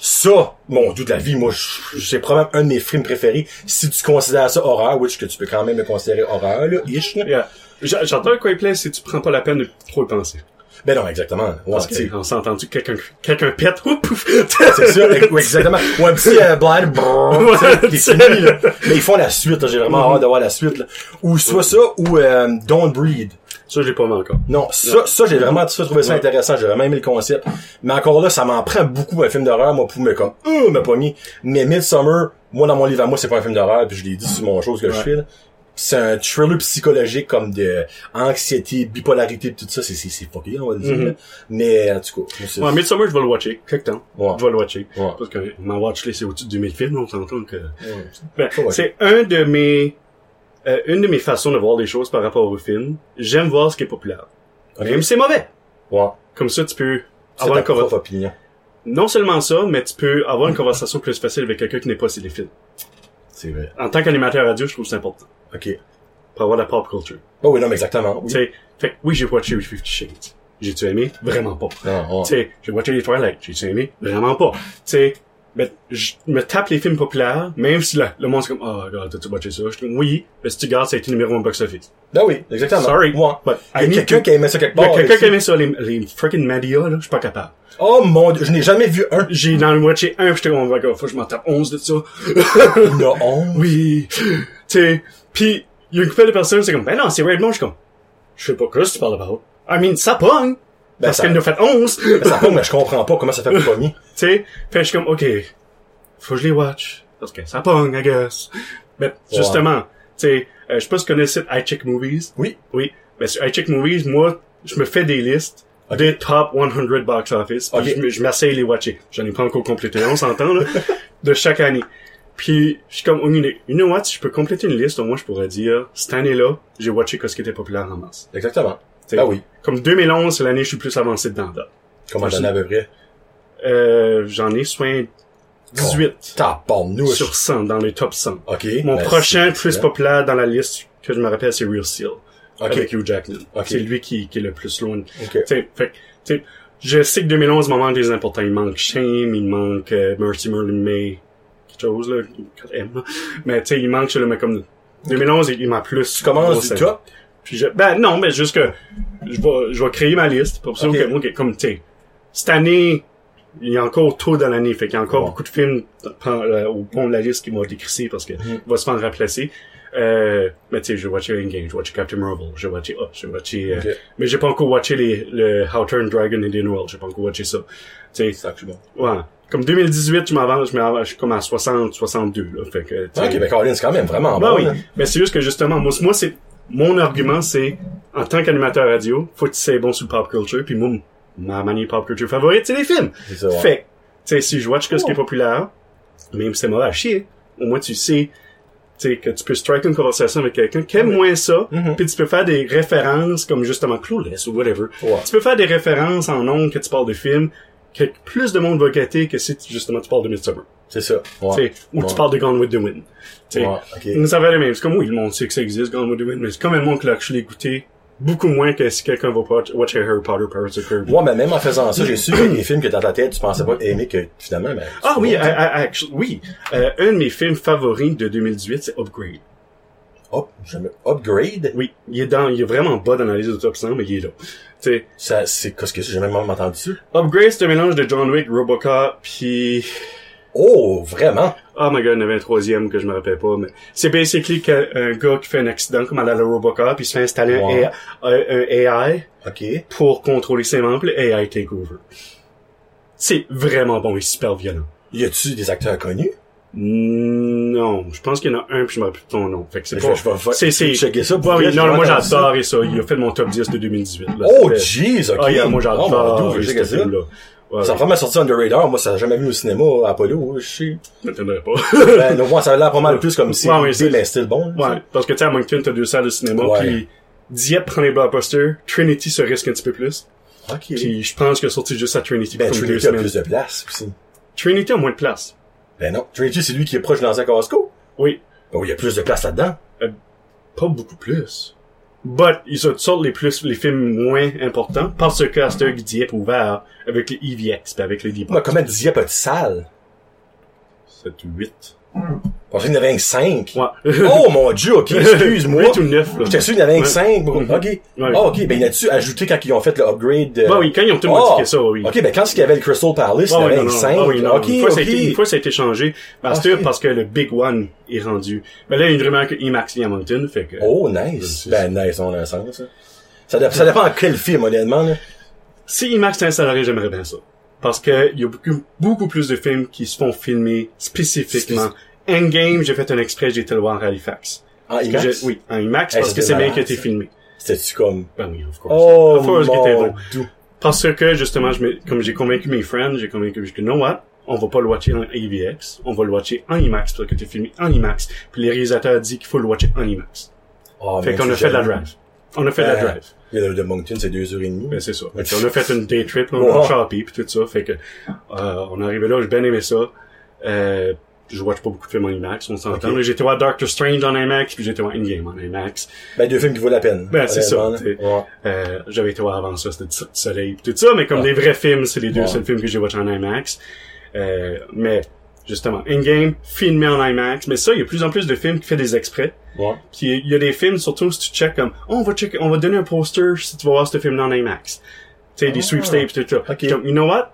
Ça, mon dieu de la vie, moi, je- c'est probablement un de mes films préférés. Si tu considères ça horreur, which que tu peux quand même le considérer horreur, là, ish. Yeah. J'a- J'adore quoi il plaît si tu prends pas la peine de trop y penser. Ben non, exactement. Ouais, Parce qu'on s'est entendu que quelqu'un, quelqu'un pète. C'est ça, exactement. Ou un petit euh, blind brrr, fini, là. Mais ils font la suite, là. j'ai vraiment hâte de voir la suite. Là. Ou soit ça, ou euh, Don't Breed. Ça, je l'ai pas vu encore. Non, ça, ça j'ai vraiment ça, trouvé ça intéressant. J'ai vraiment aimé le concept. Mais encore là, ça m'en prend beaucoup un film d'horreur, moi, pour me comme, euh, me pas mis. Mais Midsummer, moi, dans mon livre à moi, c'est pas un film d'horreur, puis je l'ai dit sur mon chose que je fais. C'est un thriller psychologique comme de anxiété, bipolarité, pis tout ça. C'est, c'est, c'est fucké, on va dire. Mhm. là. Mais, en tout cas, Ouais, Midsommar, je vais le watcher. Quelque temps. Ouais. Je vais le watcher. Ouais. Parce que ma watchlist, c'est au-dessus de 2000 films, on s'entend que... Ouais. Ben, c'est un de mes, euh, une de mes façons de voir les choses par rapport au film. J'aime voir ce qui est populaire. Ok. Même si c'est mauvais. Ouais. Comme ça, tu peux avoir une conversation. propre opinion. Non seulement ça, mais tu peux avoir une conversation plus facile avec quelqu'un qui n'est pas films. C'est vrai. En tant qu'animateur radio, je trouve c'est important. Ok. Pour avoir la pop culture. Oh oui, non, mais exactement. Tu Oui. sais, fait que oui, j'ai watché Fifty Shades. J'ai-tu aimé? Vraiment pas. Non, ouais. Tu sais, j'ai watché les Twilight. J'ai-tu aimé? Vraiment pas. Tu sais, mais je me tape les films populaires, même si là, le monde c'est comme, oh, regarde, t'as-tu watché ça? Je suis comme, oui, mais si tu regardes, ça a été numéro un box-office. Ben oui, exactement. Sorry. Ouais. But Il y a quelqu'un qui a aimé ça quelque Il y a part. quelqu'un qui aimait ça, les, les freaking Madia, là, je suis pas capable. Oh mon dieu, je n'ai jamais vu un. J'ai dans le watché un, pis j'étais comme, oh god, faut que je m'en tape 11 de ça. Non. oui. Tu sais, pis il y a une couple de personnes, c'est comme, ben non, c'est Redmond, je suis comme, je sais pas que tu parles about. I mean, ça pogne. Ben, parce ça- qu'elle nous a fait 11. tu Ben, ça mais je comprends pas comment ça fait pour pogner. sais, fait je suis comme, ok, faut que je les watch. Parce que ça pogne, I guess. Mais, justement, tu sais, euh, je sais pas si tu connais le site iCheck Movies. Oui. Oui. Mais sur iCheck Movies, moi, je me fais des listes des top 100 box office. Puis Ok. je, me- je m'essaye les watcher. J'en ai pas encore complété, on s'entend, là, de chaque année. Puis, je suis comme, oh, you know what, si je peux compléter une liste, au moins, je pourrais dire, cette année-là, j'ai watché ce qui était populaire en masse. Exactement. T'sais, Ben oui. Comme 2011, c'est l'année où je suis plus avancé dedans. Comment j'en ai à peu près? Euh, j'en ai soin 18 T'as pas nous. sur 100 dans les top 100. Ok. Mon Ben, prochain plus populaire dans la liste que je me rappelle, c'est Real Steel. Ok. Avec Hugh Jackman. Ok. C'est lui qui, qui est le plus loin. Ok. T'sais, fait, t'sais, je sais que 2011 il me manque des importants. Il manque Shame, il manque euh, Mercy Merlin May, quelque chose, là, 4M, là. Mais, tu sais, il manque, là, mais comme, 2011, il, il m'a plus. Tu commences du top? Puis je, ben, non, mais juste que, je vais, je vais créer ma liste, pour ça Ok. que, que- comme, tu sais, cette année, il y a encore tôt dans l'année, fait qu'il y a encore Bon. beaucoup de films euh, au pont de la liste qui vont être écrits parce que il va se faire remplacer. Euh, mais tu sais, je vais watcher Endgame, je vais watcher Captain Marvel, je vais watcher Up, je vais watcher, euh, Ok. mais j'ai pas encore watché les, le How Turn Dragon Indian World, j'ai pas encore watché ça. Tu sais, Ça, je suis bon. ouais. Comme 2018, je m'avance, je m'avance, je suis comme à 60, 62, là. Fait que, tu sais, Ok, ben Colin, c'est quand même vraiment bon. oui. là. Mais c'est juste que justement, moi, moi c'est, mon argument, c'est, en tant qu'animateur radio, faut que tu sois bon sur le pop culture, puis moi, ma manière pop culture favorite, c'est les films. C'est ça, ouais. Fait, tu sais, si je watch que ce qui est populaire, même si c'est mauvais à chier, au moins tu sais, tu que tu peux strike une conversation avec quelqu'un qui aime moins ça, Mhm. puis tu peux faire des références comme justement Clueless ou whatever. Ouais. Tu peux faire des références en ondes que tu parles de films que plus de monde va gâter que si tu- justement tu parles de Midsummer. C'est ça. Tu Ouais. Ou Ouais. tu parles de Gone with the Wind. Ouais, ok. Ça va le même. C'est comme oui, le monde sait que ça existe, Gone with the Wind, mais c'est quand même le monde qui l'a actually écouté beaucoup moins que si quelqu'un va watch, watcher Harry Potter, Pirates of Kirby. Ouais, mais même en faisant ça, j'ai su que les films que dans ta tête, tu pensais pas aimer que finalement, ben. Ah oui, vois, I- I- actually, oui. Euh, un de mes films favoris de 2018, c'est Upgrade. Up, jamais- upgrade? Oui, il est dans, il est vraiment bas dans la liste de top 100, mais il est là. Tu sais, Ça, c'est, qu'est-ce que c'est? J'ai même entendu dessus. Upgrade, c'est un mélange de John Wick, Robocop, puis Oh, vraiment? Oh my god, il y en avait un troisième que je me rappelle pas, mais c'est basically qu'un un gars qui fait un accident comme à la Robocop, il se fait installer un Ouais. AI, un, AI Ok. pour contrôler ses membres, AI take over. C'est vraiment bon et super violent. Y a-tu des acteurs connus? Non, je pense qu'il y en a un puis je me rappelle ton nom. Fait que c'est pas... je vais- c'est, checker ça pour oui, non, moi j'adore ça. Il a fait mon top 10 de 2018. Là, Oh, jeez, ok. Ah, yeah, moi Oh, j'adore que ce ça. film-là. Ouais, Ça a vraiment sorti under radar. Moi, ça a jamais vu au cinéma, Apollo, je sais. m'étonnerais pas. Ben, non, moi, ça a l'air pas mal plus comme si, Ouais, mais still bon. Ouais, parce que tu sais, à Moncton, t'as deux salles de cinéma, Ouais. puis Dieppe prend les blockbusters, Trinity se risque un petit peu plus, Ok. puis je pense a sorti juste à Trinity Ben, Trinity a semaines. plus de place aussi. Trinity a moins de place. Ben non. Trinity, c'est lui qui est proche de l'ancien Costco. Oui, Ben oui, il y a plus de place là-dedans. pas beaucoup plus. But, ils sortent les plus, les films moins importants, parce que Astor Dieppe ouvert avec les EVX, puis avec les Moi, D-Box. comment pas de salle? 7 ou 8. Parce qu'il y en avait 5. Ouais. Oh mon dieu, ok, excuse-moi. 8 ou 9, là. J'étais sûr qu'il y en avait Ouais. 5. Mhm. Ok. Ouais. Ah, ok, ben, y a-tu ajouté quand ils ont fait le upgrade de... Bah oui, quand ils ont tout Oh! modifié ça, oui. Ok, ben quand il y avait le Crystal Palace, il y avait non, non. 5. Ah oui, non. ok, une, fois, ok. ça a été, une fois, ça a été changé. Parce, que, Ok. parce que le Big One est rendu. Ben là, il y a une rumeur que IMAX vient à Moncton, fait que... Oh, nice. Ben, nice, on a un sens, ça. Ça, ça dépend en quel film, honnêtement, là. Si IMAX s'installerait, j'aimerais bien ça. Parce que il y a beaucoup, beaucoup plus de films qui se font filmer spécifiquement. Endgame, j'ai fait un extrait, j'ai été le voir à Halifax. En IMAX? Oui, en IMAX, Hey, parce que c'est bien qui a été filmé. C'était-tu comme... Ben oui, of course. Oh, Of course mon bon. Dieu. Parce que, justement, je me- comme j'ai convaincu mes friends, j'ai convaincu, je dis, you know what? On va pas le watcher en AVX, on va le watcher en IMAX, parce que t'es filmé en IMAX. Puis les réalisateurs disent qu'il faut le watcher en IMAX. Oh, Fait qu'on a fait de la drive. On a fait de la Euh, drive. A le de Moncton, c'est deux heures et demie. Ben, c'est ça. Qu'on a fait une day trip, on a shoppé pis tout ça. Fait que, euh, on est arrivé là, j'ai bien aimé ça. Euh, je watch pas beaucoup de films en IMAX, on s'entend. Ok. Là, J'étais voir Doctor Strange en IMAX, puis j'étais voir Endgame en IMAX. Ben, deux films qui valent la peine. Ben, c'est ça. Ouais. Euh, j'avais été voir avant ça, c'était du soleil pis tout ça, mais comme Ouais. des vrais films, c'est les deux Ouais. seuls films que j'ai watchés en IMAX. Euh, mais, justement, Endgame, filmé en IMAX. Mais ça, il y a de plus en plus de films qui font des exprès. Ouais. Puis il y a des films, surtout si tu check comme, oh, on va checker, on va donner un poster si tu vas voir ce film en IMAX. Tu sais, des Ah. sweepstakes tout ça. Ok. Comme, you know what?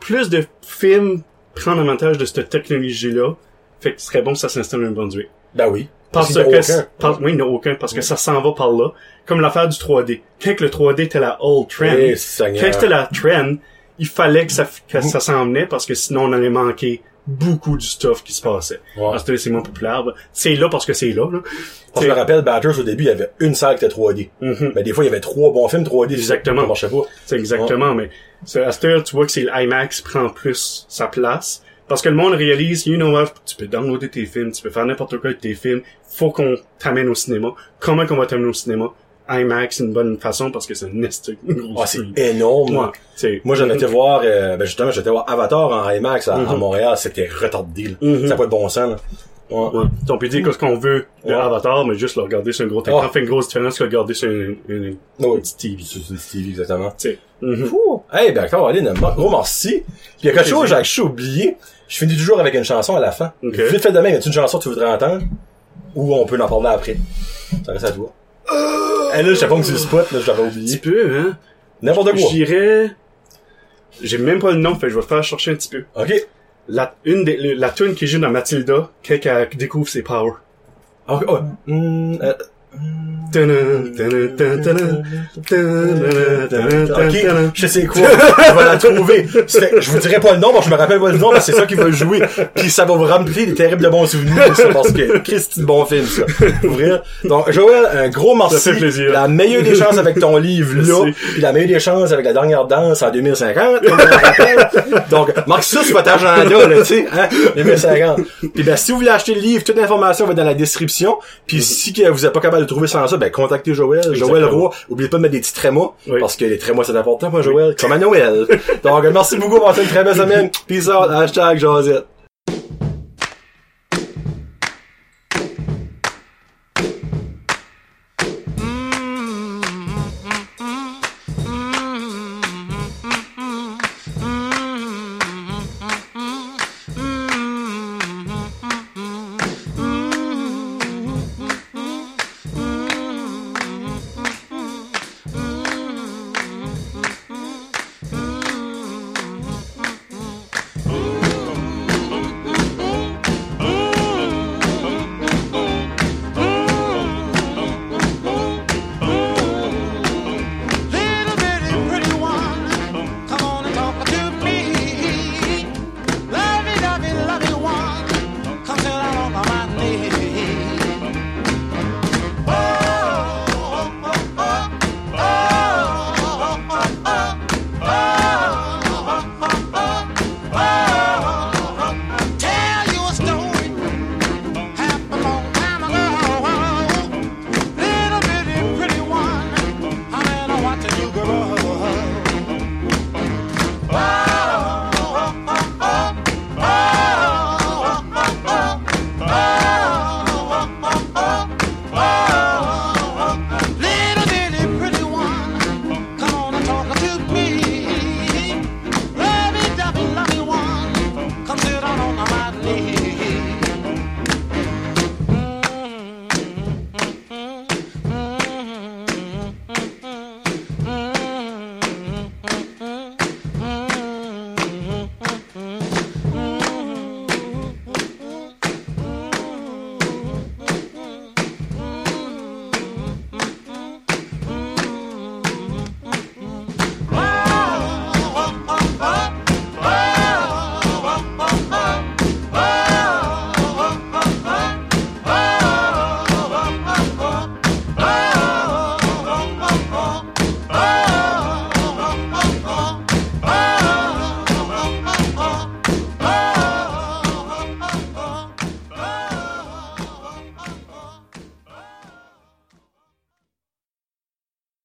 Plus de films prennent avantage de cette technologie-là, fait que ce serait bon que ça s'installe au Brunswick. Ben oui. Parce que, aucun. par- oui, il n'y a aucun, parce que ça s'en va par là. Comme l'affaire du 3D. Quand que le 3D était la old trend, Eh, Seigneur. quand c'était la trend, il fallait que ça, que ça s'en venait parce que sinon on allait manquer beaucoup du stuff qui se passait. Ouais. Parce que c'est moins populaire. bah, C'est là parce que c'est là, là. Parce que je me rappelle, Badgers, au début, il y avait une salle qui était 3D. Mhm. Mais des fois, il y avait trois bons films 3D. Exactement. Ça marchait pas. C'est exactement, mais à cette heure, tu vois que c'est l'IMAX prend plus sa place. Parce que le monde réalise, you know what, tu peux downloader tes films, tu peux faire n'importe quoi avec tes films, faut qu'on t'amène au cinéma. Comment qu'on va t'amener au cinéma? IMAX, c'est une bonne façon parce que c'est un esti de gros Ah, c'est énorme. Ouais, Moi, j'en étais voir, euh, ben justement, j'étais voir Avatar en IMAX à, à Mhm. Montréal, c'était retardé, là. Mhm. Ça n'a pas de bon sens, là. Ouais. Ouais. On peut dire ce qu'on veut de Ouais. Avatar, mais juste le regarder sur un gros écran Ouais. fait une grosse différence que le regarder sur une, une, une Ouais. petite TV. C'est c'est Stevie, exactement. Tu sais. Mhm. Fou. Hey, ben, Caroline, gros merci. Puis il y a quelque chose, je suis oublié. Je finis toujours avec une chanson à la fin. Ok. Vite fait de même, y a une chanson que tu voudrais entendre? Ou on peut en parler après? Ça reste à toi. Hey, là, que c'est le spot, là, je l'avais Un petit oublié. peu, hein. N'importe quoi. Je dirais... J'ai même pas le nom, fait que je vais te faire chercher un petit peu. Ok. La, une des, la tune qui joue dans Matilda, quelqu'un qui découvre ses powers. Ok, oh. Euh, Tadam, tadam, tadam, tadam, tadam, tadam, Ok, tadam. je sais quoi. je vais la trouver. Je vous dirai pas le nom, que je me rappelle pas le nom, que c'est ça qui va jouer. Puis ça va vous rappeler des terribles de bons souvenirs, ça, parce que Christy, bon film, ça. Ouvrir. Donc, Joël, un gros merci. Plaisir. La meilleure des chances avec ton livre, là. Puis la meilleure des chances avec la dernière danse en 2050, comme je me rappelle. Donc, marque ça sur votre agenda, là, tu sais, hein, 2050. Puis ben, si vous voulez acheter le livre, toute l'information va dans la description. Puis si vous êtes pas capable de trouver sans ça, ben, contactez Joël. Joël. Roy. Oubliez pas de mettre des petits trémas. Oui. Parce que les trémas, c'est important pour Joël. Comme à Noël. Donc, merci beaucoup. Passez une très belle semaine. Peace out. Hashtag Josette.